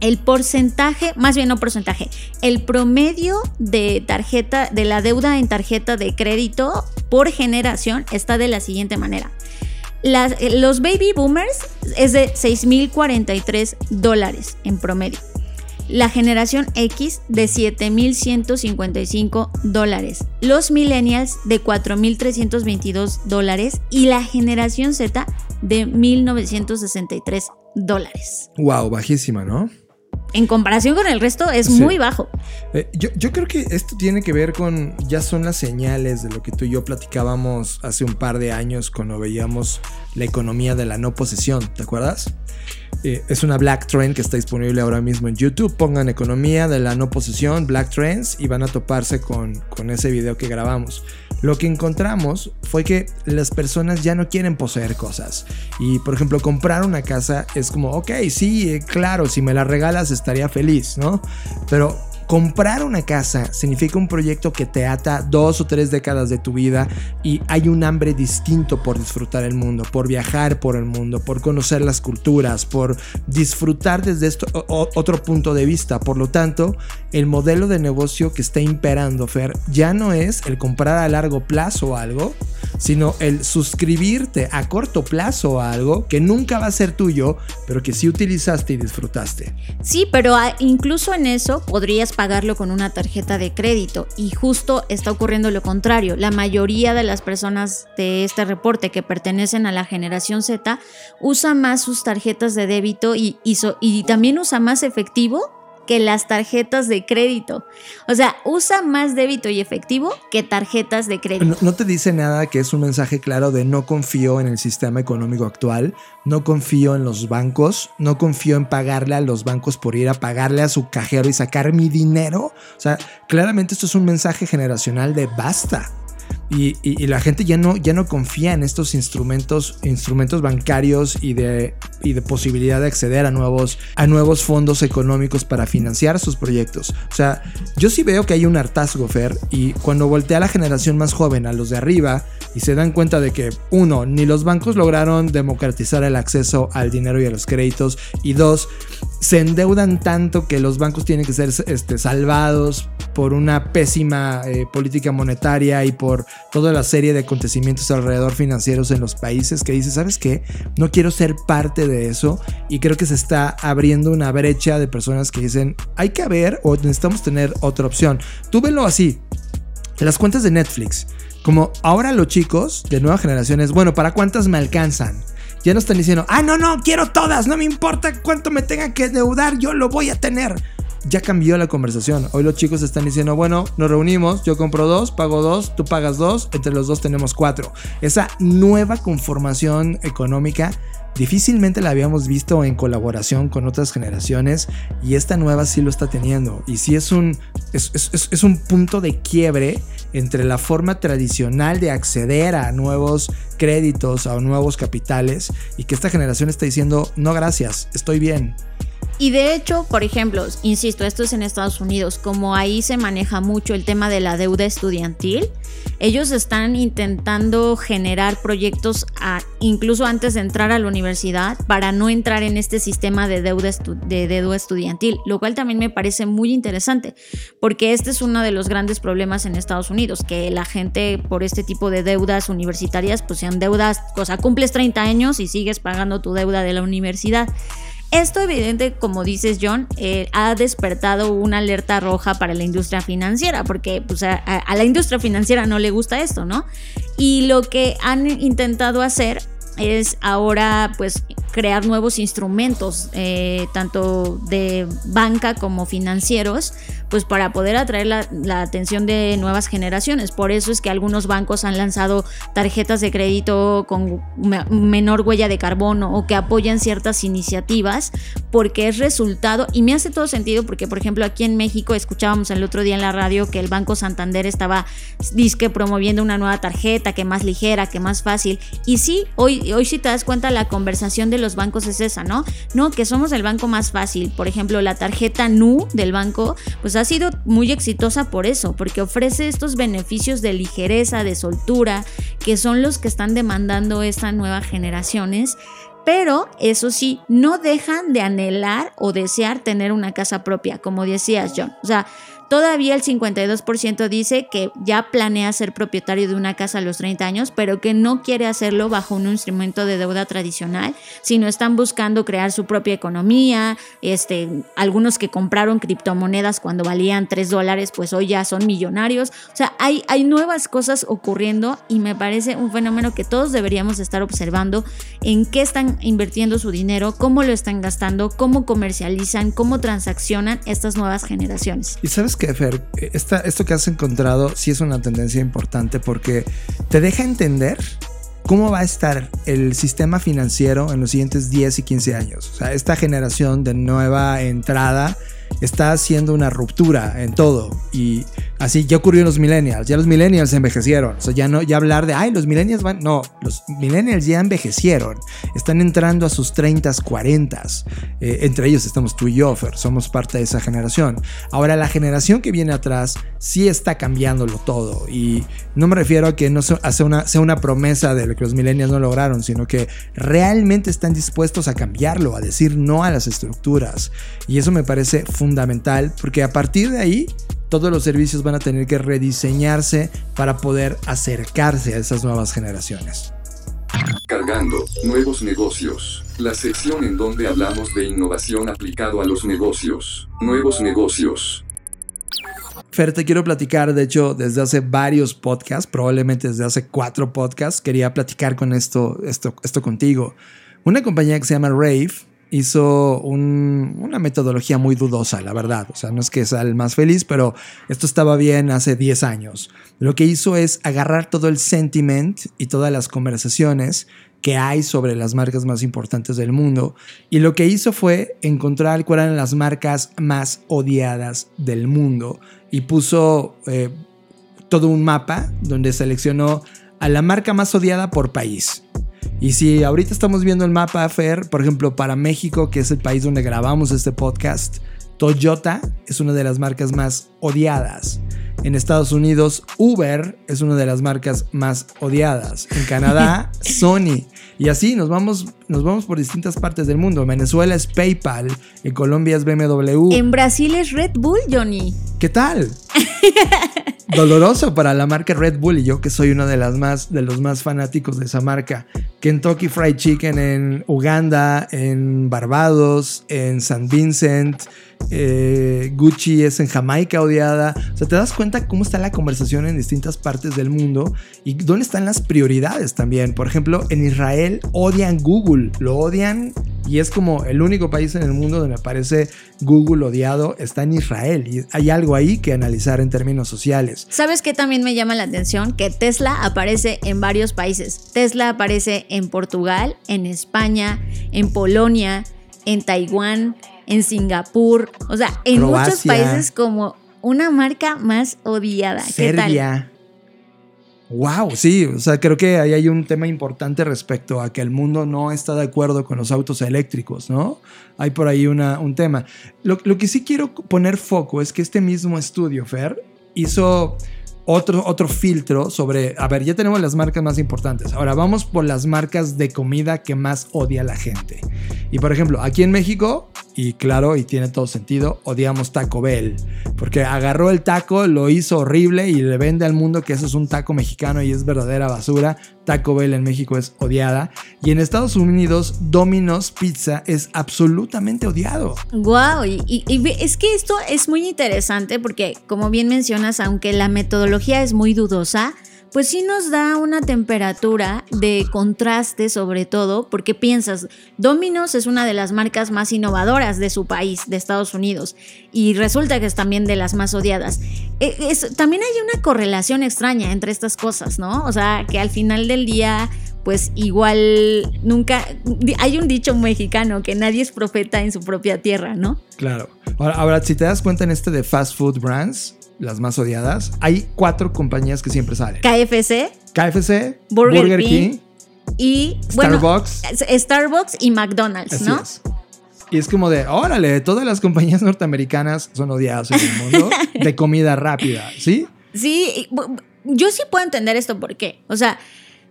El porcentaje, más bien no porcentaje, el promedio de tarjeta, de la deuda en tarjeta de crédito por generación está de la siguiente manera. Los baby boomers es de 6.043 dólares en promedio. La generación X de 7.155 dólares. Los millennials de 4.322 dólares. Y la generación Z de 1.963 dólares. Wow, bajísima, ¿no? En comparación con el resto es muy bajo. Eh, yo, creo que esto tiene que ver con, ya son las señales de lo que tú y yo platicábamos hace un par de años cuando veíamos la economía de la no posesión, ¿te acuerdas? Eh, es una Black Trend que está disponible ahora mismo en YouTube. Pongan economía de la no posesión, Black Trends, y van a toparse con, con ese video que grabamos. Lo que encontramos fue que las personas ya no quieren poseer cosas. Y por ejemplo, comprar una casa es como, ok, sí, eh, claro, si me la regalas estaría feliz, ¿no? Pero Comprar una casa significa un proyecto que te ata dos o tres décadas de tu vida y hay un hambre distinto por disfrutar el mundo, por viajar por el mundo, por conocer las culturas, por disfrutar desde esto, otro punto de vista. Por lo tanto, el modelo de negocio que está imperando, Fer, ya no es el comprar a largo plazo algo, sino el suscribirte a corto plazo a algo que nunca va a ser tuyo, pero que sí utilizaste y disfrutaste. Sí, pero incluso en eso podrías pagarlo con una tarjeta de crédito y justo está ocurriendo lo contrario. La mayoría de las personas de este reporte que pertenecen a la generación Z usa más sus tarjetas de débito y, y también usa más efectivo que las tarjetas de crédito. O sea, usa más débito y efectivo que tarjetas de crédito. No, te dice nada que es un mensaje claro de no confío en el sistema económico actual, no confío en los bancos, no confío en pagarle a los bancos por ir a pagarle a su cajero y sacar mi dinero. O sea, claramente esto es un mensaje generacional de basta. Y, la gente ya no, ya no confía en estos instrumentos, instrumentos bancarios y de, y de posibilidad de acceder a nuevos, a nuevos fondos económicos para financiar sus proyectos. O sea, yo sí veo que hay un hartazgo, Fer, y cuando voltea la generación más joven, a los de arriba, y se dan cuenta de que, uno, ni los bancos lograron democratizar el acceso al dinero y a los créditos, y dos, se endeudan tanto que los bancos tienen que ser este, salvados por una pésima eh, política monetaria y por toda la serie de acontecimientos alrededor financieros en los países que dice, ¿sabes qué? No quiero ser parte de eso y creo que se está abriendo una brecha de personas que dicen, hay que haber o necesitamos tener otra opción. Tú velo así, las cuentas de Netflix, como ahora los chicos de nueva generación es, bueno, ¿para cuántas me alcanzan? Ya no están diciendo, ah, no, no, quiero todas, no me importa cuánto me tenga que deudar, yo lo voy a tener ya cambió la conversación. Hoy los chicos están diciendo, bueno, nos reunimos, yo compro dos, pago dos, tú pagas dos, entre los dos tenemos cuatro. Esa nueva conformación económica difícilmente la habíamos visto en colaboración con otras generaciones y esta nueva sí lo está teniendo. Y sí es un, es, un punto de quiebre entre la forma tradicional de acceder a nuevos créditos, a nuevos capitales y que esta generación está diciendo, no gracias, estoy bien. Y de hecho, por ejemplo, insisto, esto es en Estados Unidos, como ahí se maneja mucho el tema de la deuda estudiantil, ellos están intentando generar proyectos incluso antes de entrar a la universidad para no entrar en este sistema de deuda, de deuda estudiantil, lo cual también me parece muy interesante, porque este es uno de los grandes problemas en Estados Unidos, que la gente por este tipo de deudas universitarias, pues sean deudas, o sea, cumples 30 años y sigues pagando tu deuda de la universidad. Esto evidente, como dices John, eh, ha despertado una alerta roja para la industria financiera, porque pues, a, a la industria financiera no le gusta esto, ¿no? Y lo que han intentado hacer es ahora pues crear nuevos instrumentos, eh, tanto de banca como financieros, pues para poder atraer la, atención de nuevas generaciones. Por eso es que algunos bancos han lanzado tarjetas de crédito con menor huella de carbono o que apoyan ciertas iniciativas porque es resultado, y me hace todo sentido porque, por ejemplo, aquí en México escuchábamos el otro día en la radio que el Banco Santander estaba disque promoviendo una nueva tarjeta que más ligera, que más fácil. Y sí, hoy hoy si te das cuenta la conversación de los bancos es esa, ¿no? No, que somos el banco más fácil. Por ejemplo, la tarjeta NU del banco, pues ha sido muy exitosa por eso, porque ofrece estos beneficios de ligereza, de soltura, que son los que están demandando estas nuevas generaciones pero eso sí, no dejan de anhelar o desear tener una casa propia, como decías John. O sea, Todavía el 52% dice que ya planea ser propietario de una casa a los 30 años, pero que no quiere hacerlo bajo un instrumento de deuda tradicional, sino están buscando crear su propia economía. Este, algunos que compraron criptomonedas cuando valían 3 dólares, pues hoy ya son millonarios. O sea, hay, hay nuevas cosas ocurriendo y me parece un fenómeno que todos deberíamos estar observando en qué están invirtiendo su dinero, cómo lo están gastando, cómo comercializan, cómo transaccionan estas nuevas generaciones. ¿Y sabes que, Fer, esto que has encontrado sí es una tendencia importante porque te deja entender cómo va a estar el sistema financiero en los siguientes 10 y 15 años. O sea, esta generación de nueva entrada está haciendo una ruptura en todo. Y así ya ocurrió en los millennials. Ya los millennials envejecieron. O sea, ya no, ya hablar de, ay, los millennials van. No, los millennials ya envejecieron. Están entrando a sus 30, 40. Eh, entre ellos estamos tú y yo, Fer. Somos parte de esa generación. Ahora, la generación que viene atrás sí está cambiándolo todo. Y no me refiero a que no sea una, una promesa de lo que los millennials no lograron, sino que realmente están dispuestos a cambiarlo, a decir no a las estructuras. Y eso me parece fundamental porque a partir de ahí todos los servicios van a tener que rediseñarse para poder acercarse a esas nuevas generaciones. Cargando nuevos negocios. La sección en donde hablamos de innovación aplicado a los negocios. Nuevos negocios. Fer, te quiero platicar, de hecho, desde hace varios podcasts, probablemente desde hace cuatro podcasts, quería platicar con esto, esto, esto contigo. Una compañía que se llama Rave hizo una metodología muy dudosa, la verdad. O sea, no es que sea el más feliz, pero esto estaba bien hace 10 años. Lo que hizo es agarrar todo el sentiment y todas las conversaciones que hay sobre las marcas más importantes del mundo y lo que hizo fue encontrar cuáles eran las marcas más odiadas del mundo y puso eh, todo un mapa donde seleccionó a la marca más odiada por país. Y si ahorita estamos viendo el mapa Fer, por ejemplo, para México, que es el país donde grabamos este podcast, Toyota es una de las marcas más odiadas. En Estados Unidos, Uber es una de las marcas más odiadas. En Canadá, Sony. Y así nos vamos, nos vamos por distintas partes del mundo. En Venezuela es PayPal, en Colombia es BMW. En Brasil es Red Bull, Johnny. ¿Qué tal? Doloroso para la marca Red Bull y yo que soy uno de las más de los más fanáticos de esa marca. Kentucky Fried Chicken en Uganda, en Barbados, en San Vincent, eh, Gucci es en Jamaica odiada. O sea, te das cuenta cómo está la conversación en distintas partes del mundo y dónde están las prioridades también. Por ejemplo, en Israel odian Google, lo odian y es como el único país en el mundo donde aparece Google odiado está en Israel y hay algo ahí que analizar en términos sociales. ¿Sabes qué también me llama la atención? Que Tesla aparece en varios países. Tesla aparece en Portugal, en España, en Polonia, en Taiwán, en Singapur, o sea, en muchos países como una marca más odiada. ¿Qué tal? Wow, sí, o sea, creo que ahí hay un tema importante respecto a que el mundo no está de acuerdo con los autos eléctricos, ¿no? Hay por ahí una, un tema. Lo, lo que sí quiero poner foco es que este mismo estudio, Fer, hizo otro, otro filtro sobre, a ver, ya tenemos las marcas más importantes. Ahora vamos por las marcas de comida que más odia la gente. Y por ejemplo, aquí en México, y claro, y tiene todo sentido, odiamos Taco Bell. Porque agarró el taco, lo hizo horrible y le vende al mundo que eso es un taco mexicano y es verdadera basura. Taco Bell en México es odiada. Y en Estados Unidos, Domino's Pizza es absolutamente odiado. Wow, y, y es que esto es muy interesante porque, como bien mencionas, aunque la metodología es muy dudosa, pues sí nos da una temperatura de contraste sobre todo, porque piensas, Domino's es una de las marcas más innovadoras de su país, de Estados Unidos, y resulta que es también de las más odiadas. E, es, también hay una correlación extraña entre estas cosas, ¿no? O sea, que al final del día, pues igual nunca, hay un dicho mexicano que nadie es profeta en su propia tierra, ¿no? Claro. Ahora, ahora si te das cuenta en este de fast food brands, las más odiadas, hay cuatro compañías que siempre salen. KFC. KFC, Burger, King, y Starbucks. Starbucks y McDonald's, Así ¿no? es. Y es como de, órale, todas las compañías norteamericanas son odiadas en el mundo de comida rápida, ¿sí? Sí, yo sí puedo entender esto por qué. O sea,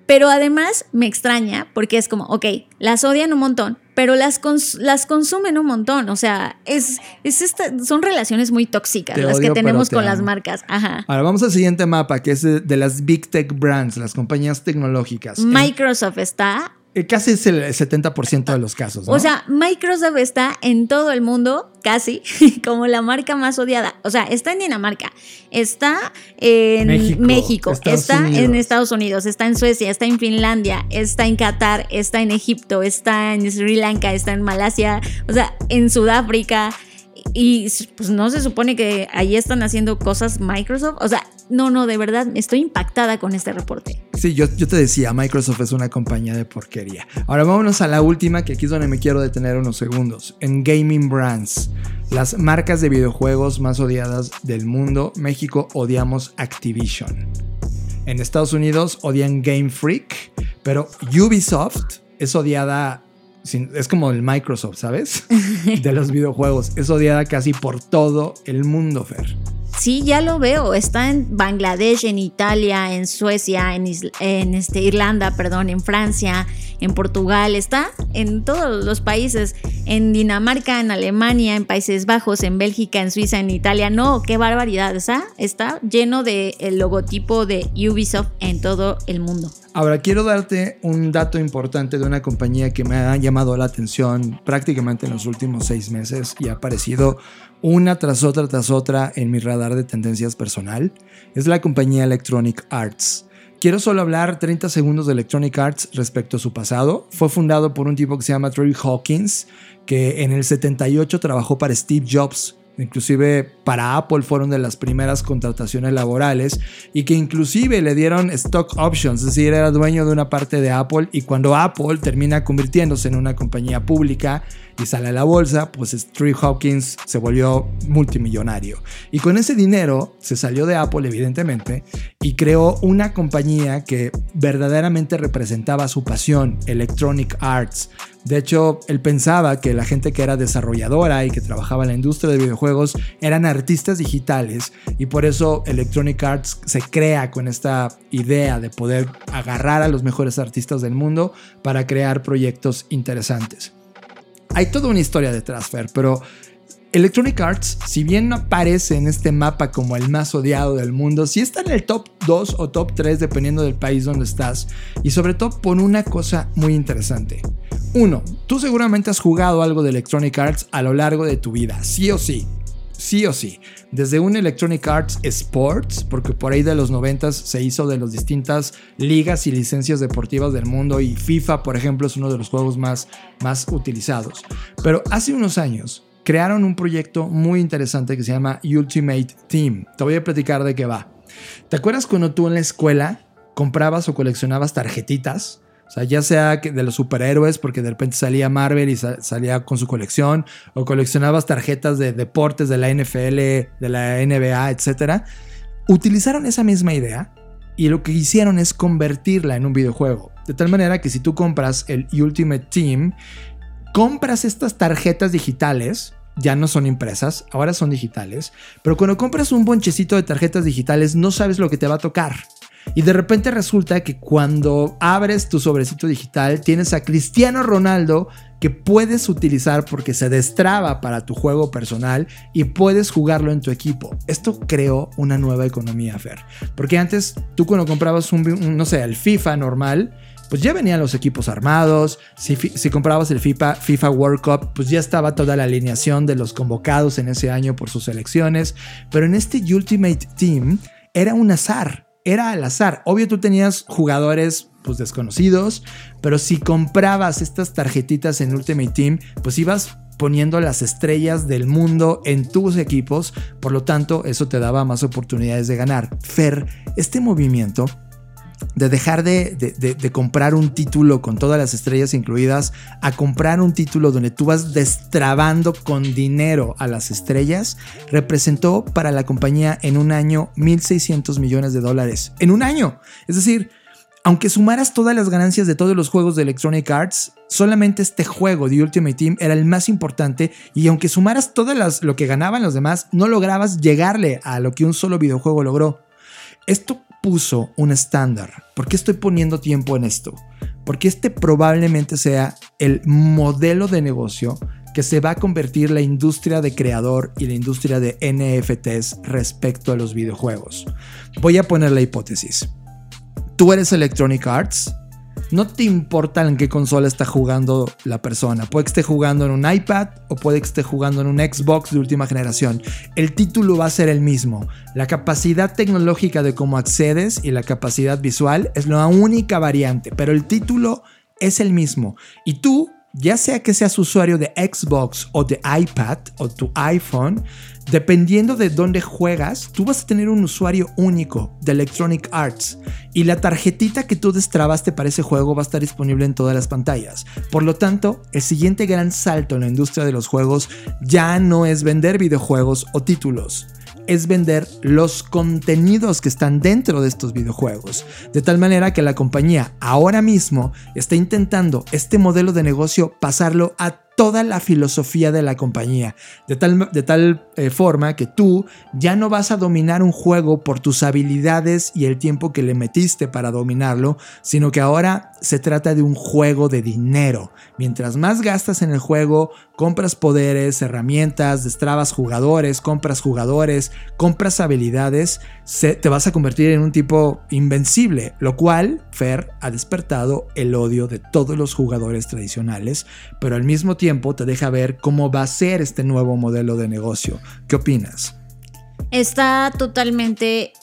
pero además me extraña porque es como, ok, las odian un montón, pero las, cons- las consumen un montón. O sea, es, es esta, son relaciones muy tóxicas Te las odio, que tenemos te con las marcas. Ajá. Ahora vamos al siguiente mapa, que es de, de las Big Tech Brands, las compañías tecnológicas. En- Microsoft está. Eh, casi es el 70% de los casos, ¿no? O sea, Microsoft está en todo el mundo, casi, como la marca más odiada. O sea, está en Dinamarca, está en México, está Unidos. en Estados Unidos, está en Suecia, está en Finlandia, está en Qatar, está en Egipto, está en Sri Lanka, está en Malasia, o sea, en Sudáfrica. Y pues no se supone que ahí están haciendo cosas Microsoft. O sea, no, no, de verdad, estoy impactada con este reporte. Sí, yo, yo te decía, Microsoft es una compañía de porquería. Ahora vámonos a la última, que aquí es donde me quiero detener unos segundos. En Gaming Brands, las marcas de videojuegos más odiadas del mundo, México odiamos Activision. En Estados Unidos odian Game Freak, pero Ubisoft es odiada, sin- es como el Microsoft, ¿sabes? De los videojuegos. Es odiada casi por todo el mundo, Fer. Sí, ya lo veo. Está en Bangladesh, en Italia, en Suecia, en, en este, Irlanda, perdón, en Francia, en Portugal. Está en todos los países. En Dinamarca, en Alemania, en Países Bajos, en Bélgica, en Suiza, en Italia. No, qué barbaridad. Está, lleno del logotipo de Ubisoft en todo el mundo. Ahora quiero darte un dato importante de una compañía que me ha llamado la atención prácticamente en los últimos seis meses y ha aparecido una tras otra tras otra en mi radar de tendencias personal. Es la compañía Electronic Arts. Quiero solo hablar 30 segundos de Electronic Arts respecto a su pasado. Fue fundado por un tipo que se llama Trey Hawkins, que en el 78 trabajó para Steve Jobs, inclusive para Apple fueron de las primeras contrataciones laborales y que inclusive le dieron stock options, es decir, era dueño de una parte de Apple y cuando Apple termina convirtiéndose en una compañía pública y sale a la bolsa, pues Steve Hawkins se volvió multimillonario. Y con ese dinero se salió de Apple evidentemente y creó una compañía que verdaderamente representaba su pasión, Electronic Arts. De hecho, él pensaba que la gente que era desarrolladora y que trabajaba en la industria de videojuegos eran artistas digitales y por eso Electronic Arts se crea con esta idea de poder agarrar a los mejores artistas del mundo para crear proyectos interesantes. Hay toda una historia detrás, Fer, pero Electronic Arts, si bien no aparece en este mapa como el más odiado del mundo, sí está en el top 2 o top 3 dependiendo del país donde estás. Y sobre todo por una cosa muy interesante. Uno, tú seguramente has jugado algo de Electronic Arts a lo largo de tu vida, sí o sí. Sí o sí. Desde un Electronic Arts Sports, porque por ahí de los 90 se hizo de las distintas ligas y licencias deportivas del mundo y FIFA, por ejemplo, es uno de los juegos más, más utilizados. Pero hace unos años crearon un proyecto muy interesante que se llama Ultimate Team. Te voy a platicar de qué va. ¿Te acuerdas cuando tú en la escuela comprabas o coleccionabas tarjetitas? O sea, ya sea de los superhéroes, porque de repente salía Marvel y sa- salía con su colección, o coleccionabas tarjetas de deportes de la NFL, de la NBA, etc. Utilizaron esa misma idea y lo que hicieron es convertirla en un videojuego. De tal manera que si tú compras el Ultimate Team, compras estas tarjetas digitales, ya no son impresas, ahora son digitales, pero cuando compras un bonchecito de tarjetas digitales no sabes lo que te va a tocar. Y de repente resulta que cuando abres tu sobrecito digital tienes a Cristiano Ronaldo que puedes utilizar porque se destraba para tu juego personal y puedes jugarlo en tu equipo. Esto creó una nueva economía, Fer. Porque antes tú cuando comprabas un, no sé, el FIFA normal, pues ya venían los equipos armados. Si comprabas el FIFA, FIFA World Cup, pues ya estaba toda la alineación de los convocados en ese año por sus selecciones. Pero en este Ultimate Team era un azar. Era al azar. Obvio tú tenías jugadores pues desconocidos, pero si comprabas estas tarjetitas en Ultimate Team, pues ibas poniendo las estrellas del mundo en tus equipos, por lo tanto eso te daba más oportunidades de ganar. Fer, este movimiento de dejar de, de- de- comprar un título con todas las estrellas incluidas a comprar un título donde tú vas destrabando con dinero a las estrellas, representó para la compañía en un año 1.600 millones de dólares. En un año. Es decir, aunque sumaras todas las ganancias de todos los juegos de Electronic Arts, solamente este juego de Ultimate Team era el más importante y aunque sumaras las lo que ganaban los demás, no lograbas llegarle a lo que un solo videojuego logró. Esto puso un estándar. ¿Por qué estoy poniendo tiempo en esto? Porque este probablemente sea el modelo de negocio que se va a convertir la industria de creador y la industria de NFTs respecto a los videojuegos. Voy a poner la hipótesis. Tú eres Electronic Arts, no te importa en qué consola está jugando la persona. Puede que esté jugando en un iPad o puede que esté jugando en un Xbox de última generación. El título va a ser el mismo. La capacidad tecnológica de cómo accedes y la capacidad visual es la única variante, pero el título es el mismo. Y tú, ya sea que seas usuario de Xbox o de iPad o tu iPhone, Dependiendo de dónde juegas, tú vas a tener un usuario único de Electronic Arts y la tarjetita que tú destrabaste para ese juego va a estar disponible en todas las pantallas. Por lo tanto, el siguiente gran salto en la industria de los juegos ya no es vender videojuegos o títulos es vender los contenidos que están dentro de estos videojuegos. De tal manera que la compañía ahora mismo está intentando este modelo de negocio pasarlo a toda la filosofía de la compañía, de tal, de tal eh, forma que tú ya no vas a dominar un juego por tus habilidades y el tiempo que le metiste para dominarlo, sino que ahora se trata de un juego de dinero. Mientras más gastas en el juego, compras poderes, herramientas, destrabas jugadores, compras jugadores, compras habilidades, te vas a convertir en un tipo invencible, lo cual Fer ha despertado el odio de todos los jugadores tradicionales, pero al mismo tiempo te deja ver cómo va a ser este nuevo modelo de negocio. ¿Qué opinas? Está totalmente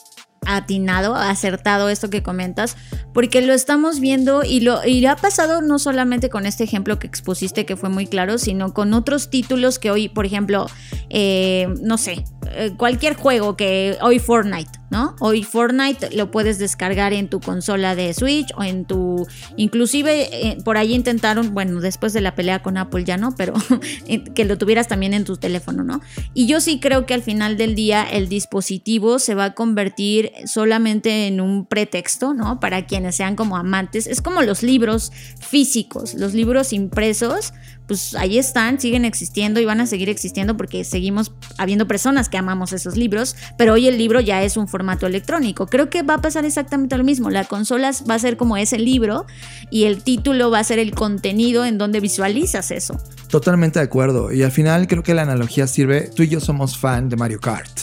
atinado, acertado esto que comentas, porque lo estamos viendo y lo y ha pasado no solamente con este ejemplo que expusiste que fue muy claro, sino con otros títulos que hoy, por ejemplo, eh, no sé, eh, cualquier juego que hoy Fortnite, ¿no? Hoy Fortnite lo puedes descargar en tu consola de Switch o en tu, inclusive eh, por ahí intentaron, bueno, después de la pelea con Apple ya no, pero que lo tuvieras también en tu teléfono, ¿no? Y yo sí creo que al final del día el dispositivo se va a convertir solamente en un pretexto, ¿no? Para quienes sean como amantes. Es como los libros físicos, los libros impresos pues ahí están, siguen existiendo y van a seguir existiendo porque seguimos habiendo personas que amamos esos libros, pero hoy el libro ya es un formato electrónico. Creo que va a pasar exactamente lo mismo. La consola va a ser como ese libro y el título va a ser el contenido en donde visualizas eso. Totalmente de acuerdo. Y al final creo que la analogía sirve. Tú y yo somos fan de Mario Kart.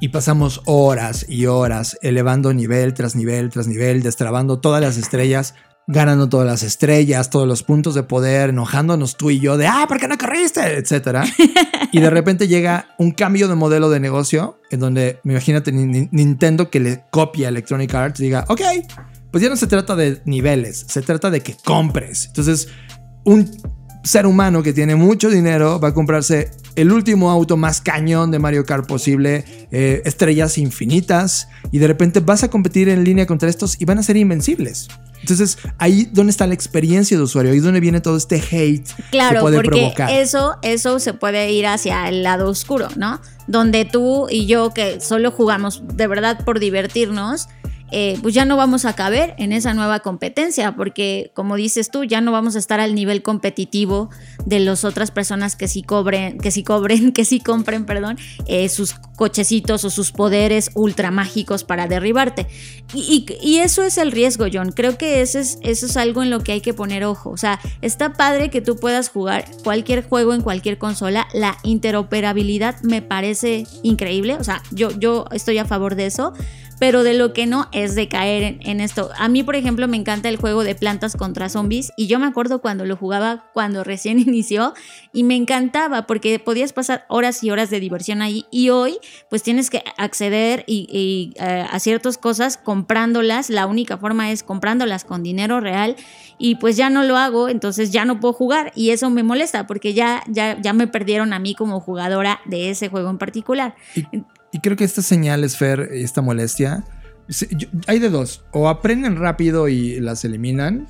Y pasamos horas y horas elevando nivel tras nivel tras nivel, destrabando todas las estrellas ganando todas las estrellas, todos los puntos de poder, enojándonos tú y yo de, ah, ¿por qué no corriste? Etcétera. y de repente llega un cambio de modelo de negocio en donde, imagínate, Nintendo que le copia Electronic Arts diga, ok, pues ya no se trata de niveles, se trata de que compres. Entonces, un ser humano que tiene mucho dinero va a comprarse el último auto más cañón de Mario Kart posible, eh, estrellas infinitas, y de repente vas a competir en línea contra estos y van a ser invencibles. Entonces, ahí donde está la experiencia de usuario, ahí donde viene todo este hate claro, que puede porque Eso, eso se puede ir hacia el lado oscuro, ¿no? Donde tú y yo, que solo jugamos de verdad por divertirnos, eh, pues ya no vamos a caber en esa nueva competencia, porque como dices tú, ya no vamos a estar al nivel competitivo de las otras personas que sí cobren, que sí cobren, que sí compren, perdón, eh, sus cochecitos o sus poderes ultra mágicos para derribarte. Y, eso es el riesgo, John. Creo que eso es, algo en lo que hay que poner ojo. O sea, está padre que tú puedas jugar cualquier juego en cualquier consola. La interoperabilidad me parece increíble. O sea, yo estoy a favor de eso pero de lo que no es de caer en, esto. A mí, por ejemplo, me encanta el juego de plantas contra zombies y yo me acuerdo cuando lo jugaba cuando recién inició y me encantaba porque podías pasar horas y horas de diversión ahí y hoy pues tienes que acceder y, eh, a ciertas cosas comprándolas. La única forma es comprándolas con dinero real y pues ya no lo hago, entonces ya no puedo jugar y eso me molesta porque ya, ya, ya me perdieron a mí como jugadora de ese juego en particular. Y creo que estas señales, Fer, esta molestia, hay de dos. O aprenden rápido y las eliminan,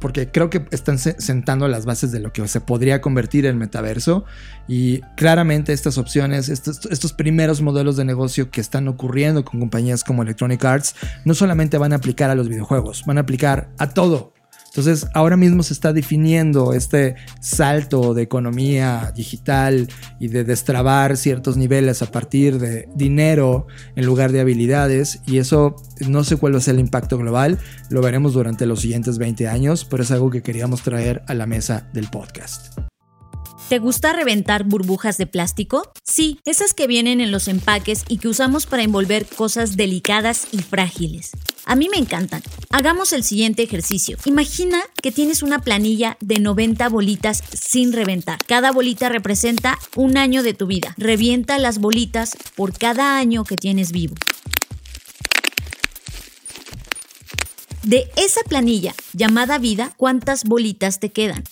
porque creo que están sentando las bases de lo que se podría convertir en metaverso y claramente estas opciones, estos primeros modelos de negocio que están ocurriendo con compañías como Electronic Arts, no solamente van a aplicar a los videojuegos, van a aplicar a todo. Entonces, ahora mismo se está definiendo este salto de economía digital y de destrabar ciertos niveles a partir de dinero en lugar de habilidades. Y eso no sé cuál va a ser el impacto global, lo veremos durante los siguientes 20 años, pero es algo que queríamos traer a la mesa del podcast. ¿Te gusta reventar burbujas de plástico? Sí, esas que vienen en los empaques y que usamos para envolver cosas delicadas y frágiles. A mí me encantan. Hagamos el siguiente ejercicio. Imagina que tienes una planilla de 90 bolitas sin reventar. Cada bolita representa un año de tu vida. Revienta las bolitas por cada año que tienes vivo. De esa planilla llamada vida, ¿cuántas bolitas te quedan?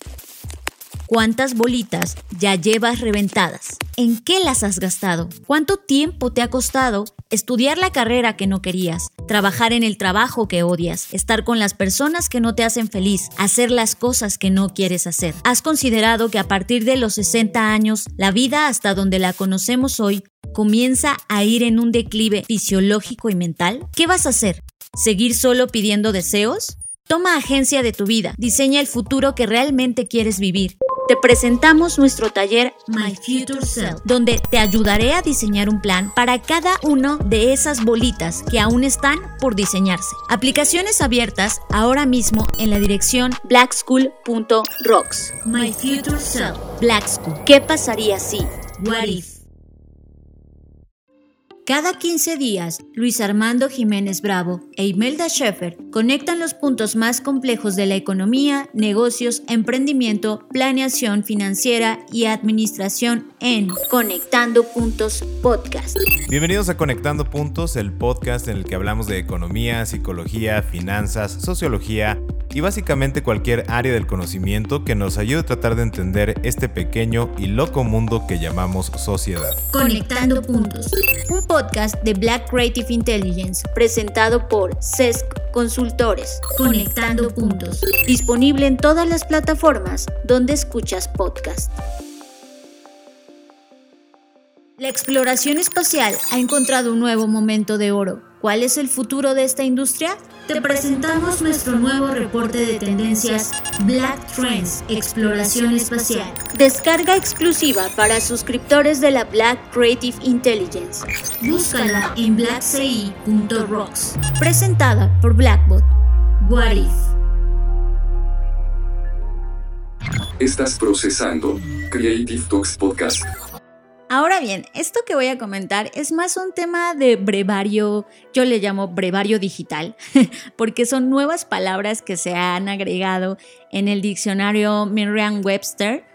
¿Cuántas bolitas ya llevas reventadas? ¿En qué las has gastado? ¿Cuánto tiempo te ha costado estudiar la carrera que no querías, trabajar en el trabajo que odias, estar con las personas que no te hacen feliz, hacer las cosas que no quieres hacer? ¿Has considerado que a partir de los 60 años, la vida hasta donde la conocemos hoy comienza a ir en un declive fisiológico y mental? ¿Qué vas a hacer? ¿Seguir solo pidiendo deseos? Toma agencia de tu vida, diseña el futuro que realmente quieres vivir te presentamos nuestro taller My Future Self, donde te ayudaré a diseñar un plan para cada uno de esas bolitas que aún están por diseñarse. Aplicaciones abiertas ahora mismo en la dirección blackschool.rocks. My Future Self, Black School. ¿Qué pasaría si? What if? Cada 15 días, Luis Armando Jiménez Bravo e Imelda Schaeffer conectan los puntos más complejos de la economía, negocios, emprendimiento, planeación financiera y administración en Conectando Puntos Podcast. Bienvenidos a Conectando Puntos, el podcast en el que hablamos de economía, psicología, finanzas, sociología y básicamente cualquier área del conocimiento que nos ayude a tratar de entender este pequeño y loco mundo que llamamos sociedad. Conectando Puntos, un podcast de Black Creative Intelligence presentado por CESC Consultores. Conectando Puntos, disponible en todas las plataformas donde escuchas podcast. La exploración espacial ha encontrado un nuevo momento de oro. ¿Cuál es el futuro de esta industria? Te presentamos nuestro nuevo reporte de tendencias Black Trends Exploración Espacial. Descarga exclusiva para suscriptores de la Black Creative Intelligence. Búscala en blackci.rocks. Presentada por Blackbot. What. Estás procesando Creative Talks Podcast. Ahora bien, esto que voy a comentar es más un tema de brevario, yo le llamo brevario digital, porque son nuevas palabras que se han agregado en el diccionario Merriam-Webster,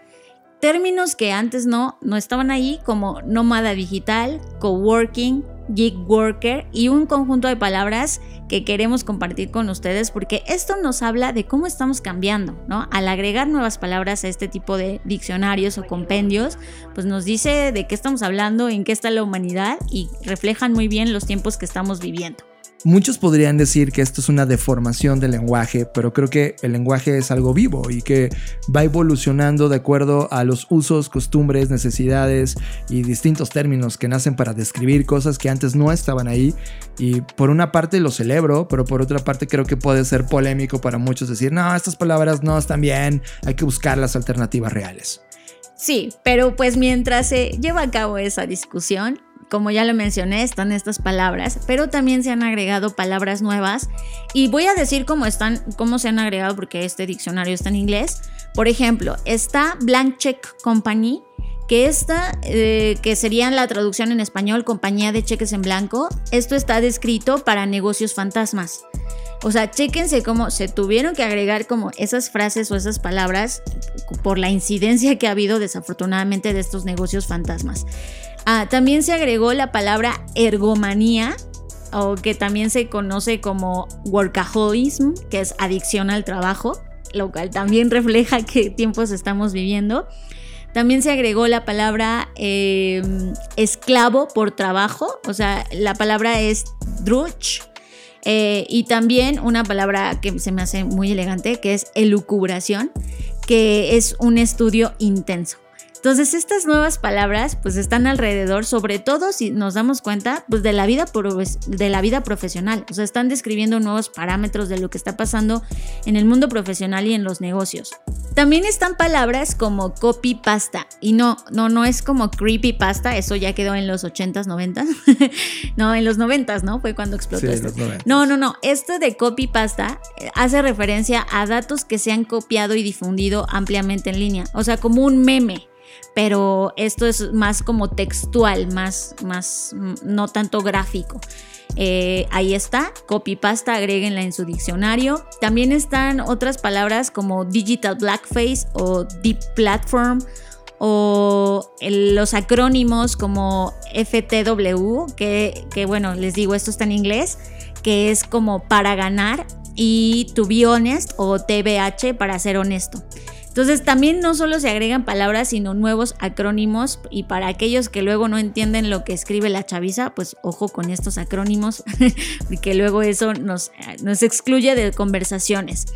términos que antes no, no estaban ahí, como nómada digital, coworking, gig worker y un conjunto de palabras que queremos compartir con ustedes porque esto nos habla de cómo estamos cambiando, ¿no? Al agregar nuevas palabras a este tipo de diccionarios o compendios, pues nos dice de qué estamos hablando, en qué está la humanidad y reflejan muy bien los tiempos que estamos viviendo. Muchos podrían decir que esto es una deformación del lenguaje, pero creo que el lenguaje es algo vivo y que va evolucionando de acuerdo a los usos, costumbres, necesidades y distintos términos que nacen para describir cosas que antes no estaban ahí. Y por una parte lo celebro, pero por otra parte creo que puede ser polémico para muchos decir, no, estas palabras no están bien, hay que buscar las alternativas reales. Sí, pero pues mientras se lleva a cabo esa discusión, como ya lo mencioné, están estas palabras, pero también se han agregado palabras nuevas y voy a decir cómo están, cómo se han agregado porque este diccionario está en inglés. Por ejemplo, está Blank Check Company, que esta, eh, que sería la traducción en español, compañía de cheques en blanco. Esto está descrito para negocios fantasmas. O sea, chéquense cómo se tuvieron que agregar como esas frases o esas palabras por la incidencia que ha habido desafortunadamente de estos negocios fantasmas. Ah, también se agregó la palabra ergomanía, o que también se conoce como workaholism, que es adicción al trabajo, lo cual también refleja qué tiempos estamos viviendo. También se agregó la palabra em, esclavo por trabajo, o sea, la palabra es druch. Eh, y también una palabra que se me hace muy elegante, que es elucubración, que es un estudio intenso. Entonces estas nuevas palabras pues están alrededor, sobre todo si nos damos cuenta pues de la vida, de la vida profesional. O sea, están describiendo nuevos parámetros de lo que está pasando en el mundo profesional y en los negocios. También están palabras como copy pasta y no, no, no es como creepy pasta, eso ya quedó en los 80s, 90s. no, en los 90s, ¿no? Fue cuando explotó esto. No, no, no, esto de copy pasta eh, hace referencia a datos que se han copiado y difundido ampliamente en línea, o sea, como un meme pero esto es más como textual, más, más no tanto gráfico. Eh, ahí está, copy pasta, agréguenla en su diccionario. También están otras palabras como digital blackface o deep platform o los acrónimos como FTW, que, que bueno, les digo, esto está en inglés, que es como para ganar, y to be honest o TBH para ser honesto. Entonces también no solo se agregan palabras, sino nuevos acrónimos y para aquellos que luego no entienden lo que escribe la chaviza, pues ojo con estos acrónimos, porque luego eso nos, nos excluye de conversaciones.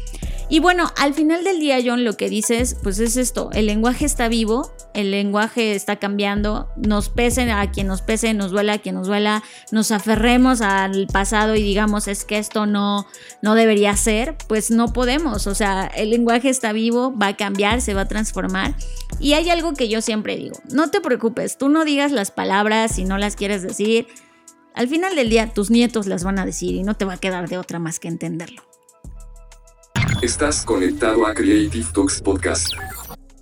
Y bueno, al final del día, John, lo que dices, pues es esto, el lenguaje está vivo, el lenguaje está cambiando, nos pese a quien nos pese, nos duela a quien nos duela, nos aferremos al pasado y digamos es que esto no, no debería ser, pues no podemos, o sea, el lenguaje está vivo, va a cambiar, se va a transformar. Y hay algo que yo siempre digo, no te preocupes, tú no digas las palabras si no las quieres decir, al final del día tus nietos las van a decir y no te va a quedar de otra más que entenderlo. Estás conectado a Creative Talks Podcast.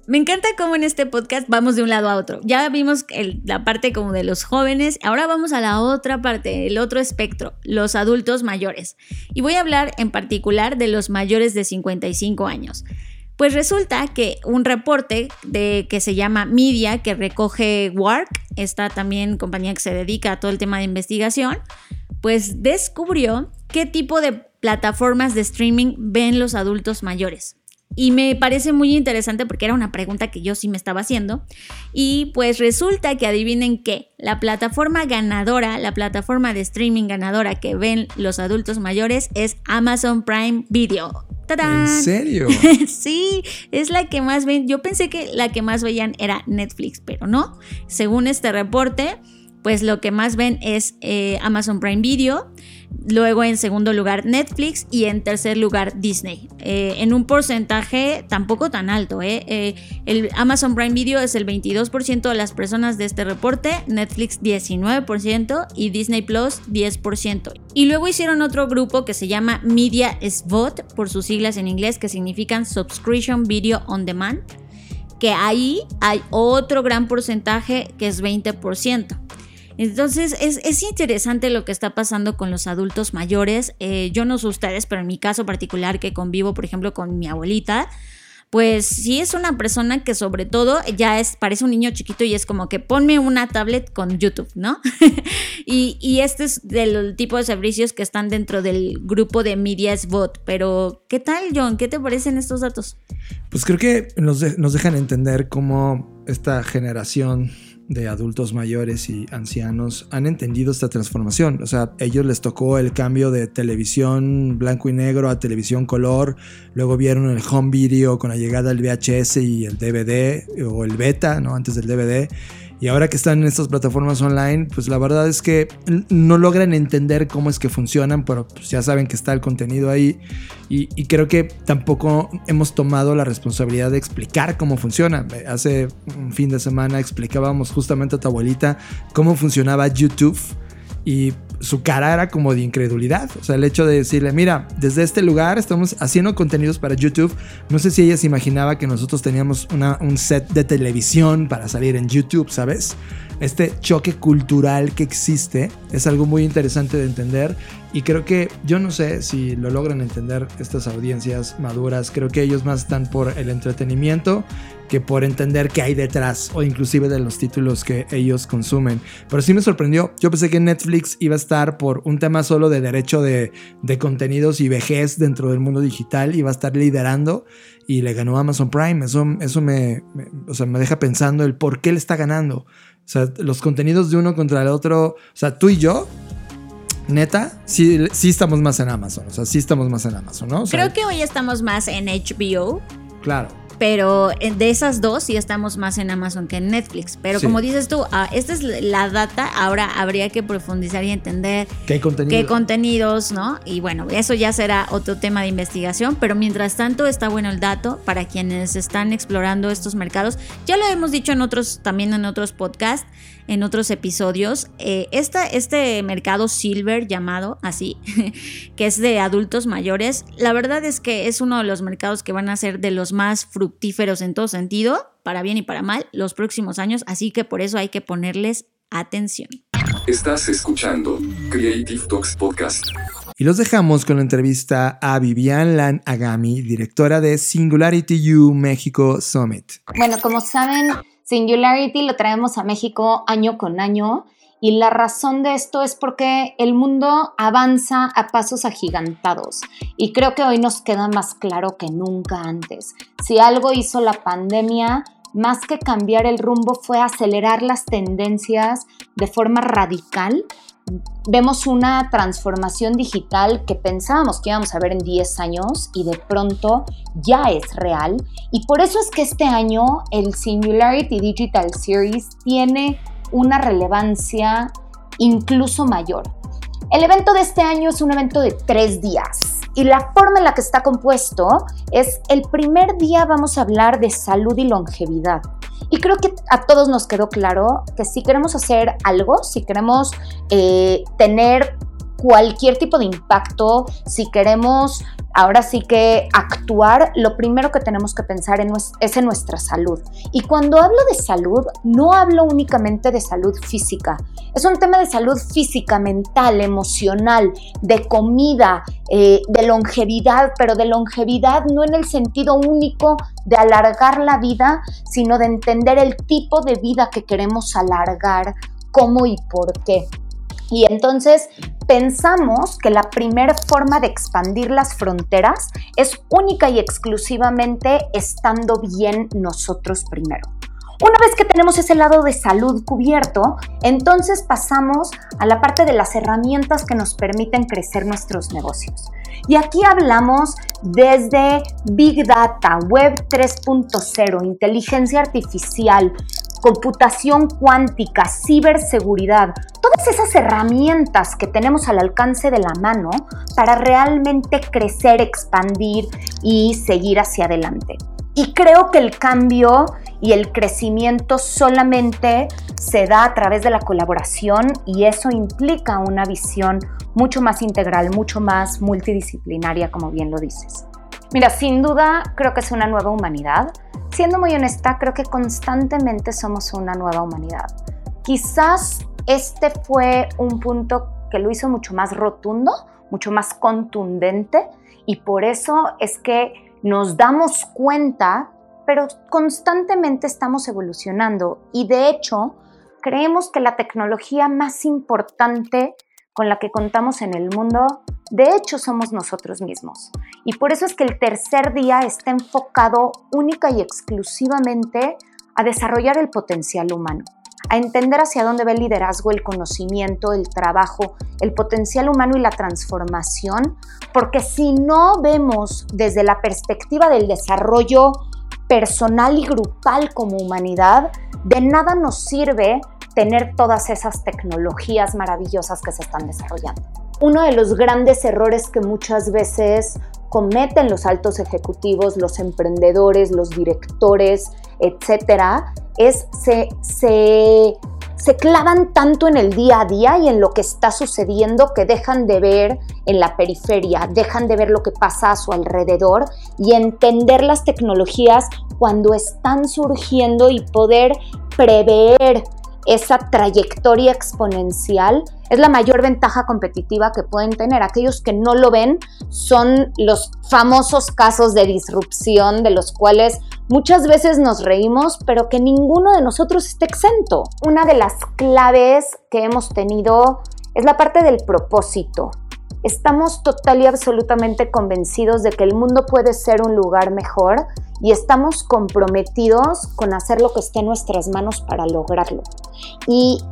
Me encanta cómo en este podcast vamos de un lado a otro. Ya vimos la parte como de los jóvenes, ahora vamos a la otra parte, el otro espectro, los adultos mayores. Y voy a hablar en particular de los mayores de 55 años. Pues resulta que un reporte de, que se llama Media, que recoge WARC, esta también compañía que se dedica a todo el tema de investigación, pues descubrió qué tipo de plataformas de streaming ven los adultos mayores. Y me parece muy interesante porque era una pregunta que yo sí me estaba haciendo. Y pues resulta que adivinen qué, la plataforma ganadora, la plataforma de streaming ganadora que ven los adultos mayores es Amazon Prime Video. ¿En serio? sí, es la que más ven. Yo pensé que la que más veían era Netflix, pero no. Según este reporte, pues lo que más ven es eh, Amazon Prime Video luego en segundo lugar Netflix y en tercer lugar Disney. Eh, en un porcentaje tampoco tan alto. ¿eh? Eh, el Amazon Prime Video es el 22% de las personas de este reporte, Netflix 19% y Disney Plus 10%. Y luego hicieron otro grupo que se llama Media SVOD, por sus siglas en inglés, que significan Subscription Video On Demand, que ahí hay otro gran porcentaje que es 20%. Entonces es, interesante lo que está pasando con los adultos mayores. Eh, yo no sé ustedes, pero en mi caso particular que convivo, por ejemplo, con mi abuelita, pues sí es una persona que sobre todo ya es, parece un niño chiquito y es como que ponme una tablet con YouTube, ¿no? y, este es del tipo de servicios que están dentro del grupo de Medias Bot. Pero, ¿qué tal, John? ¿Qué te parecen estos datos? Pues creo que nos, nos dejan entender cómo esta generación de adultos mayores y ancianos han entendido esta transformación. O sea, ellos les tocó el cambio de televisión blanco y negro a televisión color, luego vieron el home video con la llegada del VHS y el DVD o el beta, ¿no? Antes del DVD y ahora que están en estas plataformas online, pues la verdad es que no logran entender cómo es que funcionan, pero pues ya saben que está el contenido ahí. Y, creo que tampoco hemos tomado la responsabilidad de explicar cómo funciona. Hace un fin de semana explicábamos justamente a tu abuelita cómo funcionaba YouTube y su cara era como de incredulidad. O sea, el hecho de decirle, mira, desde este lugar estamos haciendo contenidos para YouTube. No sé si ella se imaginaba que nosotros teníamos un set de televisión para salir en YouTube, ¿sabes? Este choque cultural que existe es algo muy interesante de entender y creo que yo no sé si lo logran entender estas audiencias maduras. Creo que ellos más están por el entretenimiento que por entender qué hay detrás o inclusive de los títulos que ellos consumen. Pero sí me sorprendió. Yo pensé que Netflix iba a estar por un tema solo de derecho de, contenidos y vejez dentro del mundo digital, iba a estar liderando y le ganó Amazon Prime. Eso, eso me, me deja pensando el por qué le está ganando. O sea, los contenidos de uno contra el otro. O sea, tú y yo Neta, sí, sí estamos más en Amazon. O sea, sí estamos más en Amazon, ¿no? O sea, Creo que hoy estamos más en HBO, Claro. Pero en- de esas dos sí estamos más en Amazon que en Netflix. Pero Sí. como dices tú, ah, esta es la data, ahora habría que profundizar y entender contenido. qué contenidos, ¿no? Y bueno, eso ya será otro tema de investigación, pero mientras tanto está bueno el dato para quienes están explorando estos mercados. Ya lo hemos dicho en otros, también en otros podcasts, en otros episodios. eh, esta- este mercado silver llamado así, que es de adultos mayores, la verdad es que es uno de los mercados que van a ser de los más fructíferos en todo sentido, para bien y para mal, los próximos años, así que por eso hay que ponerles atención. Estás escuchando Creative Talks Podcast. Y los dejamos con la entrevista a Vivian Lan Agami, directora de Singularity U México Summit. Bueno, como saben, Singularity lo traemos a México año con año y la razón de esto es porque el mundo avanza a pasos agigantados y creo que hoy nos queda más claro que nunca antes. Si algo hizo la pandemia, más que cambiar el rumbo fue acelerar las tendencias de forma radical vemos una transformación digital que pensábamos que íbamos a ver en 10 años y de pronto ya es real. Y por eso es que este año el Singularity Digital Series tiene una relevancia incluso mayor. El evento de este año es un evento de tres días y la forma en la que está compuesto es el primer día vamos a hablar de salud y longevidad. Y creo que a todos nos quedó claro que si queremos hacer algo, si queremos eh, tener cualquier tipo de impacto, si queremos ahora sí que actuar, lo primero que tenemos que pensar es en nuestra salud. Y cuando hablo de salud, no hablo únicamente de salud física. Es un tema de salud física, mental, emocional, de comida, eh, de longevidad, pero de longevidad no en el sentido único de alargar la vida, sino de entender el tipo de vida que queremos alargar, cómo y por qué. Y entonces pensamos que la primera forma de expandir las fronteras es única y exclusivamente estando bien nosotros primero. Una vez que tenemos ese lado de salud cubierto, entonces pasamos a la parte de las herramientas que nos permiten crecer nuestros negocios. Y aquí hablamos desde Big Data, Web 3.0, inteligencia artificial, computación cuántica, ciberseguridad, todas esas herramientas que tenemos al alcance de la mano para realmente crecer, expandir y seguir hacia adelante. Y creo que el cambio y el crecimiento solamente se da a través de la colaboración y eso implica una visión mucho más integral, mucho más multidisciplinaria, como bien lo dices. Mira, sin duda creo que es una nueva humanidad. Siendo muy honesta, creo que constantemente somos una nueva humanidad. Quizás este fue un punto que lo hizo mucho más rotundo, mucho más contundente y por eso es que nos damos cuenta, pero constantemente estamos evolucionando y de hecho creemos que la tecnología más importante con la que contamos en el mundo, de hecho somos nosotros mismos. Y por eso es que el tercer día está enfocado única y exclusivamente a desarrollar el potencial humano, a entender hacia dónde va el liderazgo, el conocimiento, el trabajo, el potencial humano y la transformación, porque si no vemos desde la perspectiva del desarrollo personal y grupal como humanidad, de nada nos sirve tener todas esas tecnologías maravillosas que se están desarrollando. Uno de los grandes errores que muchas veces cometen los altos ejecutivos, los emprendedores, los directores, etcétera, es se, se, se clavan tanto en el día a día y en lo que está sucediendo que dejan de ver en la periferia, dejan de ver lo que pasa a su alrededor y entender las tecnologías cuando están surgiendo y poder prever esa trayectoria exponencial es la mayor ventaja competitiva que pueden tener. Aquellos que no lo ven son los famosos casos de disrupción de los cuales muchas veces nos reímos, pero que ninguno de nosotros está exento. Una de las claves que hemos tenido es la parte del propósito. Estamos total y absolutamente convencidos de que el mundo puede ser un lugar mejor y estamos comprometidos con hacer lo que esté en nuestras manos para lograrlo. Y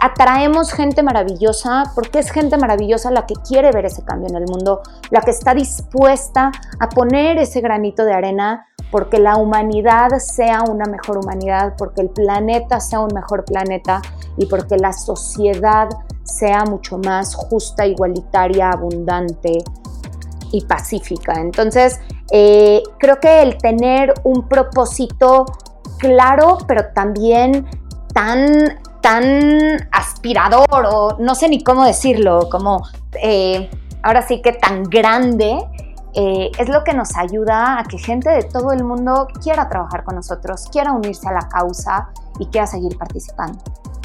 atraemos gente maravillosa porque es gente maravillosa la que quiere ver ese cambio en el mundo, la que está dispuesta a poner ese granito de arena porque la humanidad sea una mejor humanidad, porque el planeta sea un mejor planeta y porque la sociedad sea mucho más justa, igualitaria, abundante y pacífica. Entonces, eh, creo que el tener un propósito claro, pero también tan, tan aspirador, o no sé ni cómo decirlo, como eh, ahora sí que tan grande, eh, es lo que nos ayuda a que gente de todo el mundo quiera trabajar con nosotros, quiera unirse a la causa y quiera seguir participando.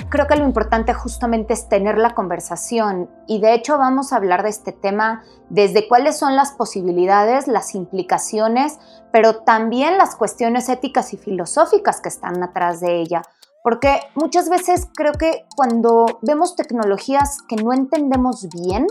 Creo que lo importante justamente es tener la conversación y de hecho vamos a hablar de este tema desde cuáles son las posibilidades, las implicaciones, pero también las cuestiones éticas y filosóficas que están atrás de ella. Porque muchas veces creo que cuando vemos tecnologías que no entendemos bien,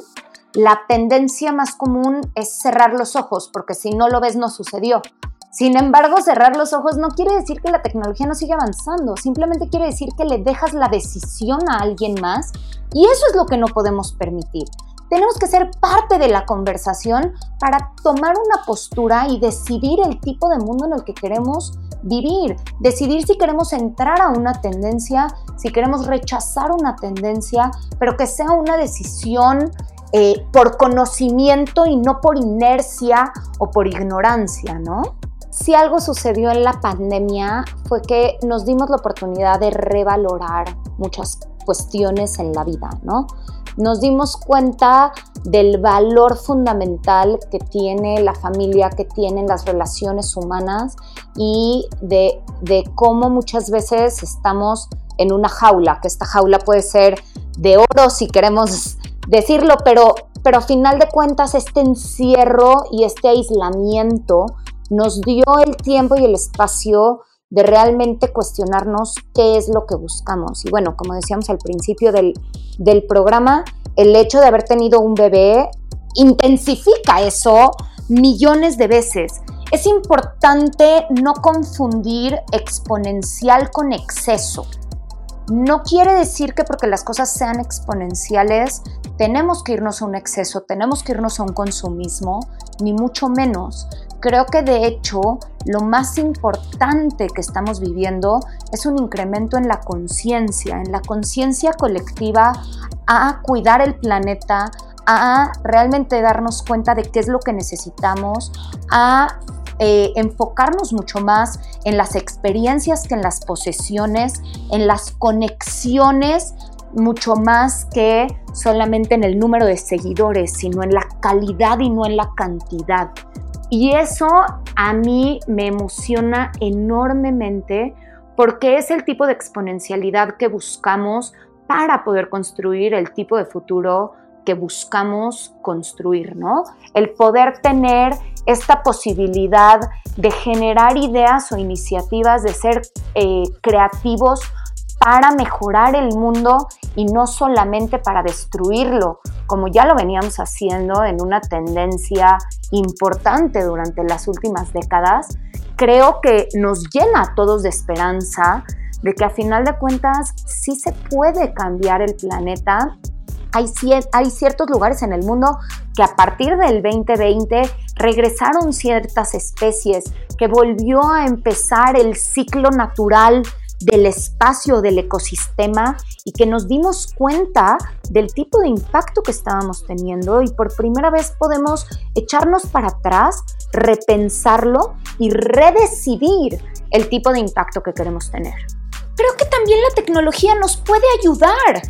la tendencia más común es cerrar los ojos, porque si no lo ves no sucedió. Sin embargo, cerrar los ojos no quiere decir que la tecnología no siga avanzando, simplemente quiere decir que le dejas la decisión a alguien más y eso es lo que no podemos permitir. Tenemos que ser parte de la conversación para tomar una postura y decidir el tipo de mundo en el que queremos vivir, decidir si queremos entrar a una tendencia, si queremos rechazar una tendencia, pero que sea una decisión eh, por conocimiento y no por inercia o por ignorancia, ¿no? Si algo sucedió en la pandemia fue que nos dimos la oportunidad de revalorar muchas cuestiones en la vida, ¿no? Nos dimos cuenta del valor fundamental que tiene la familia, que tienen las relaciones humanas y de, de cómo muchas veces estamos en una jaula, que esta jaula puede ser de oro si queremos decirlo, pero, pero a final de cuentas este encierro y este aislamiento nos dio el tiempo y el espacio de realmente cuestionarnos qué es lo que buscamos. Y bueno, como decíamos al principio del, del programa, el hecho de haber tenido un bebé intensifica eso millones de veces. Es importante no confundir exponencial con exceso. No quiere decir que porque las cosas sean exponenciales tenemos que irnos a un exceso, tenemos que irnos a un consumismo, ni mucho menos. Creo que de hecho lo más importante que estamos viviendo es un incremento en la conciencia, en la conciencia colectiva a cuidar el planeta, a realmente darnos cuenta de qué es lo que necesitamos, a eh, enfocarnos mucho más en las experiencias que en las posesiones, en las conexiones, mucho más que solamente en el número de seguidores, sino en la calidad y no en la cantidad. Y eso a mí me emociona enormemente porque es el tipo de exponencialidad que buscamos para poder construir el tipo de futuro que buscamos construir, ¿no? El poder tener esta posibilidad de generar ideas o iniciativas, de ser eh, creativos para mejorar el mundo y no solamente para destruirlo, como ya lo veníamos haciendo en una tendencia importante durante las últimas décadas, creo que nos llena a todos de esperanza de que a final de cuentas sí se puede cambiar el planeta. Hay, hay, ciertos lugares en el mundo que a partir del 2020 regresaron ciertas especies, que volvió a empezar el ciclo natural del espacio, del ecosistema y que nos dimos cuenta del tipo de impacto que estábamos teniendo y por primera vez podemos echarnos para atrás, repensarlo y redecidir el tipo de impacto que queremos tener. Creo que también la tecnología nos puede ayudar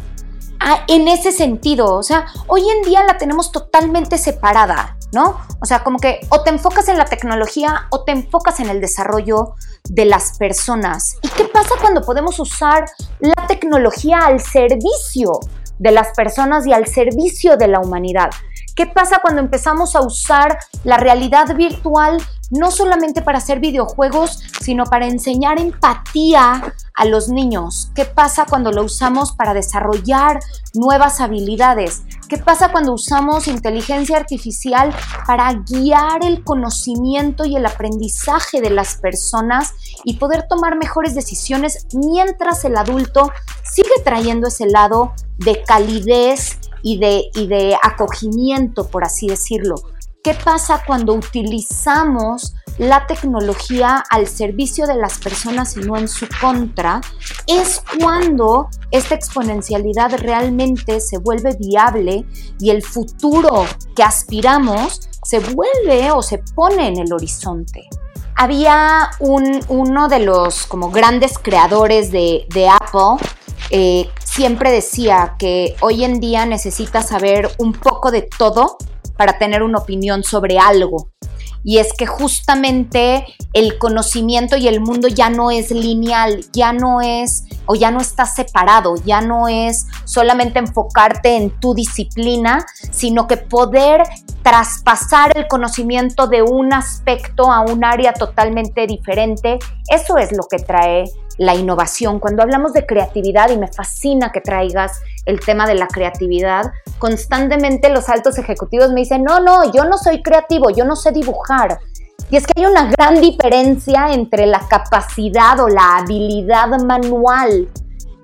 en ese sentido. O sea, hoy en día la tenemos totalmente separada, ¿no? O sea, como que o te enfocas en la tecnología o te enfocas en el desarrollo de las personas. ¿Y qué pasa cuando podemos usar la tecnología al servicio de las personas y al servicio de la humanidad? ¿Qué pasa cuando empezamos a usar la realidad virtual no solamente para hacer videojuegos, sino para enseñar empatía a los niños? ¿Qué pasa cuando lo usamos para desarrollar nuevas habilidades? ¿Qué pasa cuando usamos inteligencia artificial para guiar el conocimiento y el aprendizaje de las personas y poder tomar mejores decisiones mientras el adulto sigue trayendo ese lado de calidez y de, y de acogimiento, por así decirlo. ¿Qué pasa cuando utilizamos la tecnología al servicio de las personas y no en su contra? Es cuando esta exponencialidad realmente se vuelve viable y el futuro que aspiramos se vuelve o se pone en el horizonte. Había un, uno de los como grandes creadores de, de Apple, eh, siempre decía que hoy en día necesitas saber un poco de todo para tener una opinión sobre algo. Y es que justamente el conocimiento y el mundo ya no es lineal, ya no es o ya no está separado, ya no es solamente enfocarte en tu disciplina, sino que poder traspasar el conocimiento de un aspecto a un área totalmente diferente, eso es lo que trae la innovación. Cuando hablamos de creatividad, y me fascina que traigas el tema de la creatividad, constantemente los altos ejecutivos me dicen, no, no, yo no soy creativo, yo no sé dibujar. Y es que hay una gran diferencia entre la capacidad o la habilidad manual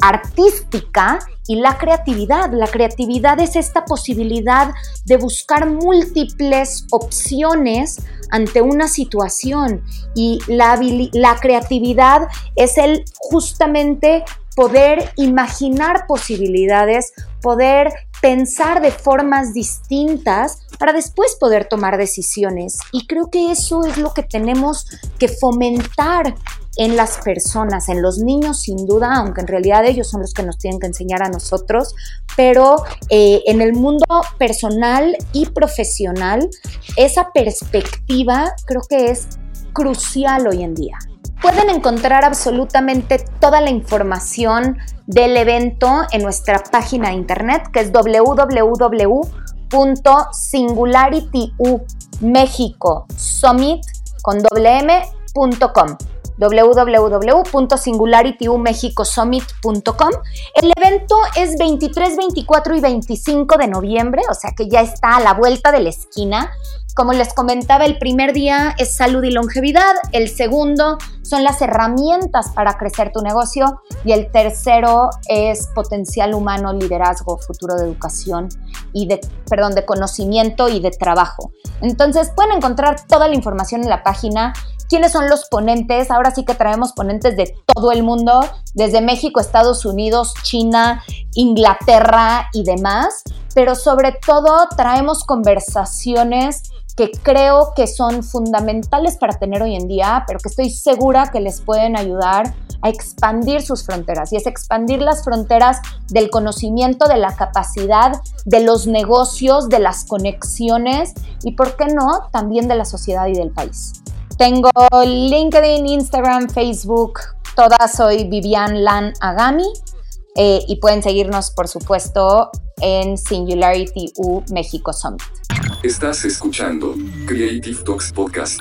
artística y la creatividad. La creatividad es esta posibilidad de buscar múltiples opciones ante una situación y la, la creatividad es el justamente poder imaginar posibilidades, poder pensar de formas distintas para después poder tomar decisiones. Y creo que eso es lo que tenemos que fomentar en las personas, en los niños sin duda, aunque en realidad ellos son los que nos tienen que enseñar a nosotros, pero eh, en el mundo personal y profesional, esa perspectiva creo que es crucial hoy en día. Pueden encontrar absolutamente toda la información del evento en nuestra página de internet que es www.singularitymexicosummit.com www.singularityumexicosummit.com. El evento es 23, 24 y 25 de noviembre, o sea que ya está a la vuelta de la esquina. Como les comentaba, el primer día es salud y longevidad, el segundo son las herramientas para crecer tu negocio y el tercero es potencial humano, liderazgo, futuro de educación y de, perdón, de conocimiento y de trabajo. Entonces pueden encontrar toda la información en la página quiénes son los ponentes. Ahora sí que traemos ponentes de todo el mundo, desde México, Estados Unidos, China, Inglaterra y demás. Pero sobre todo traemos conversaciones que creo que son fundamentales para tener hoy en día, pero que estoy segura que les pueden ayudar a expandir sus fronteras. Y es expandir las fronteras del conocimiento, de la capacidad, de los negocios, de las conexiones y, ¿por qué no?, también de la sociedad y del país. Tengo LinkedIn, Instagram, Facebook, todas soy Vivian Lan Agami eh, y pueden seguirnos, por supuesto, en Singularity U México Summit. Estás escuchando Creative Talks Podcast.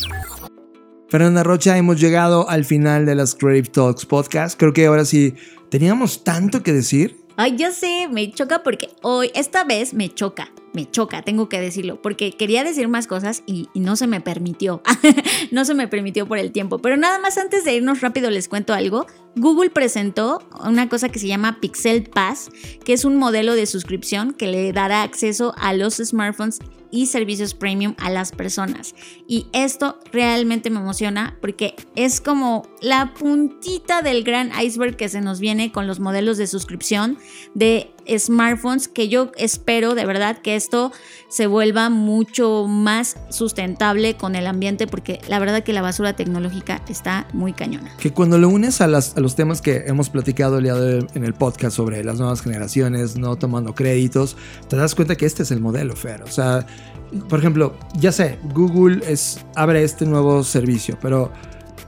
Fernanda Rocha, hemos llegado al final de las Creative Talks Podcast. Creo que ahora sí teníamos tanto que decir. Ay, ya sé, me choca porque hoy, esta vez me choca me choca, tengo que decirlo, porque quería decir más cosas y, no se me permitió. no se me permitió por el tiempo. Pero nada más antes de irnos rápido les cuento algo. Google presentó una cosa que se llama Pixel Pass, que es un modelo de suscripción que le dará acceso a los smartphones y servicios premium a las personas. Y esto realmente me emociona porque es como la puntita del gran iceberg que se nos viene con los modelos de suscripción de smartphones que yo espero de verdad que esto se vuelva mucho más sustentable con el ambiente porque la verdad que la basura tecnológica está muy cañona. Que cuando lo unes a, los temas que hemos platicado el día de en el podcast sobre las nuevas generaciones, no tomando créditos, te das cuenta que este es el modelo, Fer. O sea, por ejemplo, ya sé, Google es, abre este nuevo servicio, pero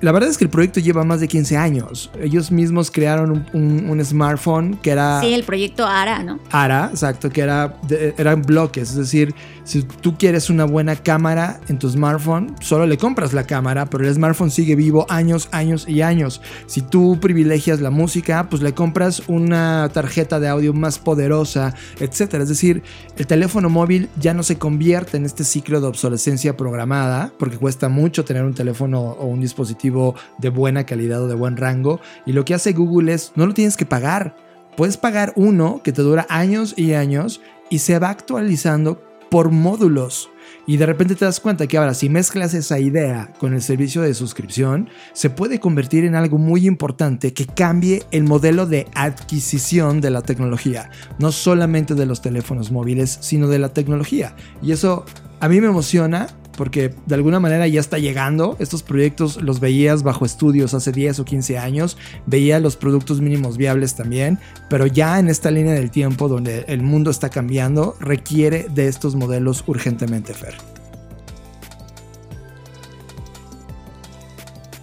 la verdad es que el proyecto lleva más de 15 años. Ellos mismos crearon un, smartphone que era... Sí, el proyecto ARA, ¿no? ARA, exacto, que era eran bloques. Es decir, si tú quieres una buena cámara en tu smartphone, solo le compras la cámara, pero el smartphone sigue vivo años, años y años. Si tú privilegias la música, pues le compras una tarjeta de audio más poderosa, etc. Es decir, el teléfono móvil ya no se convierte en este ciclo de obsolescencia programada, porque cuesta mucho tener un teléfono o un dispositivo de buena calidad o de buen rango. Y lo que hace Google es, no lo tienes que pagar Puedes pagar uno que te dura años y años y se va actualizando por módulos. Y de repente te das cuenta que ahora si mezclas esa idea con el servicio de suscripción, se puede convertir en algo muy importante que cambie el modelo de adquisición de la tecnología. No solamente de los teléfonos móviles, sino de la tecnología. Y eso a mí me emociona porque de alguna manera ya está llegando. Estos proyectos los veías bajo estudios hace 10 o 15 años, veía los productos mínimos viables también, pero ya en esta línea del tiempo donde el mundo está cambiando, requiere de estos modelos urgentemente, Fer.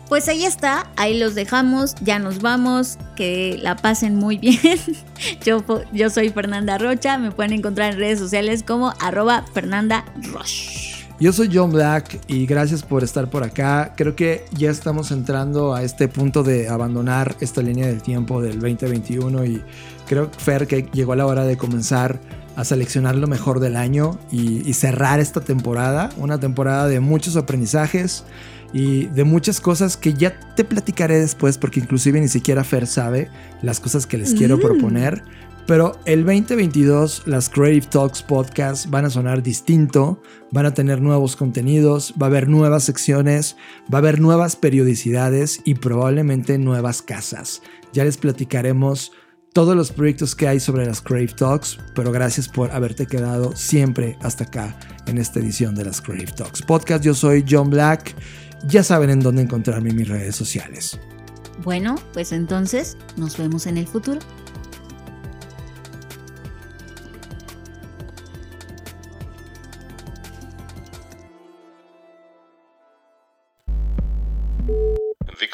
Pues ahí está, ahí los dejamos, ya nos vamos, que la pasen muy bien. Yo, yo soy Fernanda Rocha, me pueden encontrar en redes sociales como arroba Fernanda Roche. Yo soy John Black y gracias por estar por acá. Creo que ya estamos entrando a este punto de abandonar esta línea del tiempo del 2021 y creo, Fer, que llegó la hora de comenzar a seleccionar lo mejor del año y, cerrar esta temporada, una temporada de muchos aprendizajes y de muchas cosas que ya te platicaré después porque inclusive ni siquiera Fer sabe las cosas que les quiero mm. proponer pero el 2022 las Creative Talks Podcast van a sonar distinto, van a tener nuevos contenidos, va a haber nuevas secciones, va a haber nuevas periodicidades y probablemente nuevas casas. Ya les platicaremos todos los proyectos que hay sobre las Creative Talks, pero gracias por haberte quedado siempre hasta acá en esta edición de las Creative Talks Podcast. Yo soy John Black. Ya saben en dónde encontrarme en mis redes sociales. Bueno, pues entonces nos vemos en el futuro.